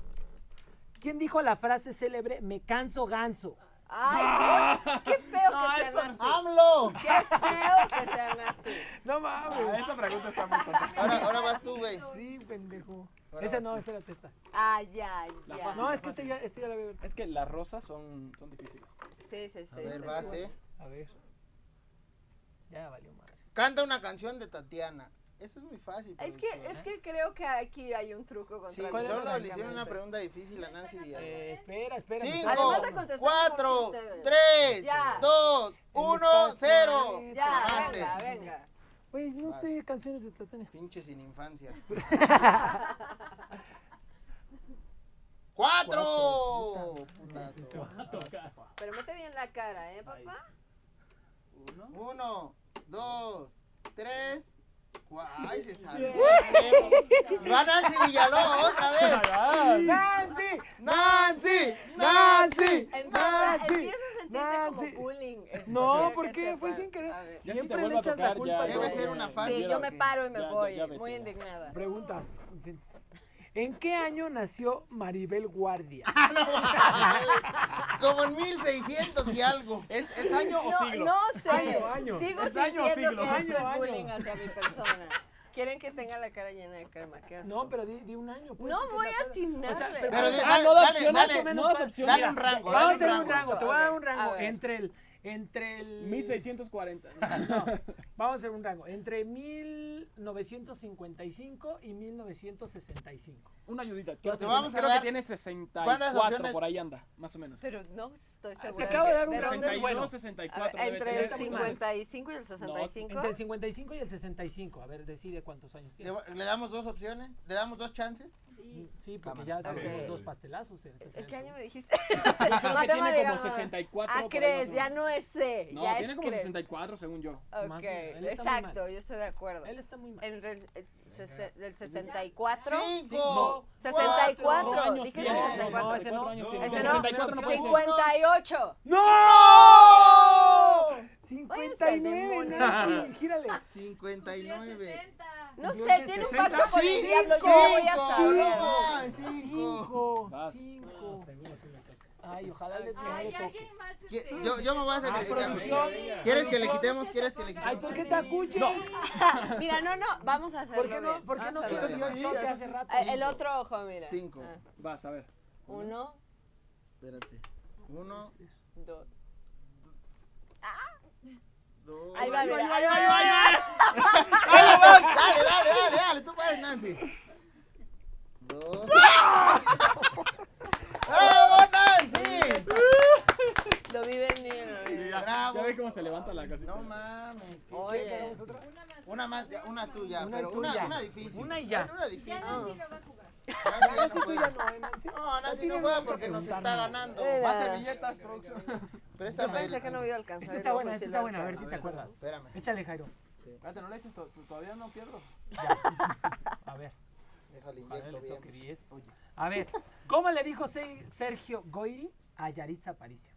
¿Quién dijo la frase célebre, me canso ganso? Ay, qué, qué feo que sean así. ¡AMLO! Qué feo que sean así. No Ah, mames. esa pregunta está muy tonta. Ahora, ahora vas tú, güey. Sí, pendejo. Ahora Esa no, tú. esa era testa. Ay, ay, La ya. fácil. No, es que este ya, este ya la veo. Es que las rosas son, son difíciles. Sí, sí, sí. A ver, sí, vas, sí. eh. A ver. Ya valió madre. Canta una canción de Tatiana. Eso es muy fácil. Es que, es que creo que aquí hay un truco contra Sí, mí, ¿Cuál es la solo le hicieron una pregunta difícil a Nancy Villalobos. Eh, espera, espera. Cinco, cuatro, tres, Ya. dos, El uno, espacio cero. Ya, Ganaste. venga, venga. Güey, no Vas. sé canciones de Tatiana. Pinche sin infancia. ¡Cuatro! Putazo. Pero mete bien la cara, ¿eh, papá? Uno. Uno, dos, tres. Cua- ¡Ay, se salió! ¡Va Nancy Villalobos otra vez! ¡Nancy! ¡Nancy! ¡Nancy! Nancy, empieza a sentirse Nancy. como bullying. esto, No, quiero ¿por que qué? Fue sin querer. Ya si Siempre le echas la tocar, culpa ya- Debe todo. ser una fácil. Sí, yo me paro y me Ya, ya, voy, ya muy ya. indignada. Preguntas. ¿En qué año nació Maribel Guardia? Como en 1600 y algo. ¿Es, ¿Es año o siglo? no sé. Año, año. Sigo ¿Es año o sintiendo siglo? que Año, esto es año. bullying hacia mi persona. Quieren que tenga la cara llena de crema. Qué asco. No, pero di, di un año. pues, No voy a atinarle. Pero di- Ah, dale, no da dale, dale, más o menos dale un rango, Vamos a hacer un rango. te voy a dar un rango. Entre el. Entre el. 1640. No, vamos a hacer un rango. Entre 1955 y 1965. Una ayudita. Creo, que, vamos a creo dar- que tiene ¿Cuántas 64, opciones? por ahí anda, más o menos. Pero no estoy Ah, segura. se acaba de dar un ¿De rango bueno. 62, A ver, 64. debe entre el 55 y el 65. Entre el 55 y el 65. A ver, decide cuántos años ¿Le, tiene. le damos dos opciones? ¿Le damos dos chances? Sí. Sí, porque Cámara. ya Ok. tuvimos dos pastelazos. en este ¿En sexenio. qué año me dijiste? Creo que tiene como no. 64. Ah, crees, más ya no es C. No, ya tiene es como crees. 64 según yo. Más Ok, muy exacto, yo estoy de acuerdo. Él está muy mal. Entre el, el sese- del 64. ¡Cinco! 64. Cuatro años Dije tiene. 64. No, ese no. años tiene. Ese No, no. 64 no puede ser. 58. ¡No! Váyanse al 59, demonio. Nancy, gírale. 59. 60. No sé, tiene un 60. pacto con el diablo, yo no voy a cinco, saber. cinco. Cinco. Cinco. Seguro sí. Ay, ojalá le, no Ay, alguien más. Este, Yo, yo me voy a Ah, sacrificar. producción. ¿Quieres que le quitemos? ¿Quieres que le Ay, quitemos? ¿por qué te acuches? Mira, no, no, vamos a hacerlo ¿Por qué no. ¿por qué no quitas hace rato? Eh, El otro ojo, mira. Cinco. Ah, Vas, a ver. Uno, Espérate. Uno, dos. Dos. Ahí va, mira. ahí va, Ahí ahí va, va, ahí ahí va. Dale, dale, dale, dale, tú puedes, Nancy. Dos. ¡Bravo, Nancy! Lo vi venir. lo vi venir. Ya, Bravo. ya ve cómo se levanta la casita. No mames. ¿qué- Oye. qué- ¿Hagamos otra? Una más, una tuya, Una pero una, tuya. una difícil. Una y ya. Una difícil. Ya Nancy no va a jugar. Nancy no Nancy, tú puede. ya no, ¿eh, Nancy? No, Nancy no juega porque nos está ganando. Eh, Más servilletas, producción. Yo Préstame pensé el- que no me iba a alcanzar. Esta está buena, esta está buena, a ver si te acuerdas. Espérame. Échale, Jairo. Espérate, no le eches, to- to- todavía no pierdo. Ya. A ver. Déjale, inyecto bien. toque 10. A ver, ¿cómo le dijo Se- Sergio Goyri a Yaritza Aparicio?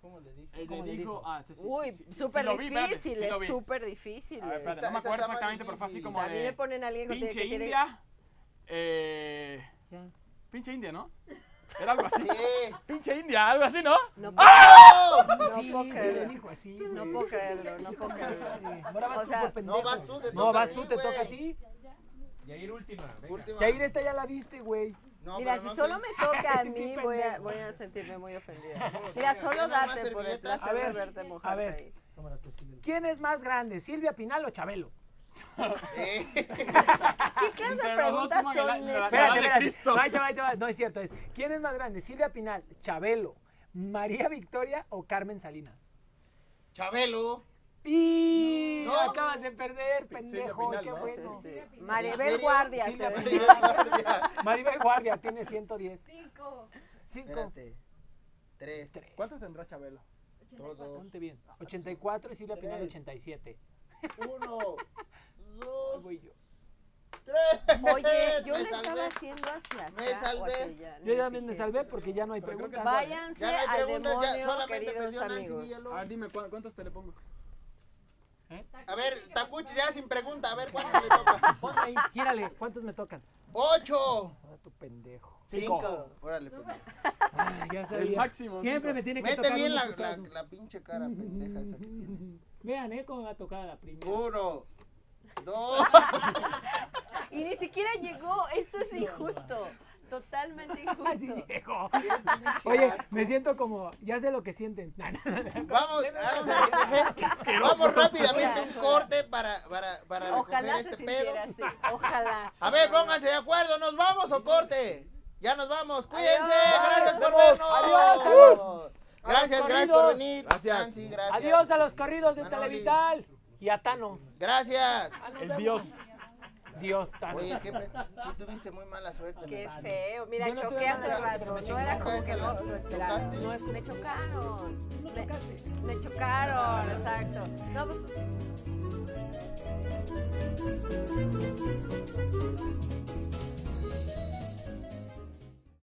¿Cómo le dijo, dijo? ah, sí, sí, Uy, súper difícil, es súper difícil. A ver, eh. espérate, Esta- no me esta acuerdo exactamente, pero fue así como a mí me ponen a alguien que tiene pinche que. India. Eh, pinche India, ¿no? Era algo así. Sí. Pinche India, algo así, ¿no? No, no sí, puedo sí, le creerlo. dijo así. No puedo creerlo, no puedo creerlo. Sí, Ahora vas O tú sea, por pendejo. no, vas tú, te No, toca vas a tú, ti, te toca a ti. Y ahí última. Venga. Última. Yair, esta ya la viste, güey. No, Mira, si no solo sé. me toca a Sí, mí, voy a, voy a sentirme muy ofendida. Mira, solo ¿Tienes más date por el placer A ver, de verte a mojarte ver. ahí. ¿Quién es más grande, Silvia Pinal o Chabelo? Eh, ¿Qué clase de preguntas son esas? No, ahí te va, ahí te va. No es cierto. Es, ¿Quién es más grande? ¿Silvia Pinal, Chabelo, María Victoria o Carmen Salinas? Chabelo. Y No. acabas de perder, pendejo. Pinal, qué ¿no? Sí, bueno. sí. ¿En Maribel? Guardia. Sí. Sí, guardia. Maribel Guardia tiene 110. Cinco. Cinco. Espérate. Tres. ¿Cuántos tendrá Chabelo? Todos. Ponte bien. 84 y Silvia Pinal Tres. 87. Uno. Dos. voy yo. Tres. Oye, yo Me le estaba haciendo hacia acá. Me o salvé. hacia allá, Yo también me fijé. salvé porque ya no hay Pero creo que preguntas. Váyanse Ya no hay al preguntas, ya demonio, solamente queridos perdió Nancy amigos. Villalobos. A ver, dime, ¿cu- ¿cuántos te le pongo? A ver, Takuchi, ya sin pregunta, a ver cuánto le toca. Ahí, gírale. ¿Cuántos me tocan? Ocho. Ah, tu pendejo. Cinco. Órale, pues. Ay, ya sabía. El máximo, Siempre cinco. me tiene que Mete tocar bien uno la, por la, la pinche cara pendeja esa que tienes. Vean, ¿eh? Cómo me va a tocar a la primera. Uno. Dos. Y ni siquiera llegó. Esto es injusto. Totalmente Así injusto. llegó. Qué pinche Oye, me siento como, ya sé lo que sienten. Vamos, vamos. Vamos rápidamente un corte para, para, para Ojalá recoger este pedo. así. Ojalá. A ver, pónganse de acuerdo, ¿nos vamos o corte? Ya nos vamos, cuídense, Adiós. gracias por vernos. adiós, adiós. Gracias, gracias por venir. Gracias. Nancy, gracias. Adiós a los corridos de Manoli. Televital y a Thanos. Gracias. Ah, El Dios. Dios tan. Oye, qué sí tuviste muy mala suerte. Qué feo. Mira, no choqué hace rato. No era como que lo, lo esperaba. No. Me chocaron. Me, chocaron, exacto. No. Pues,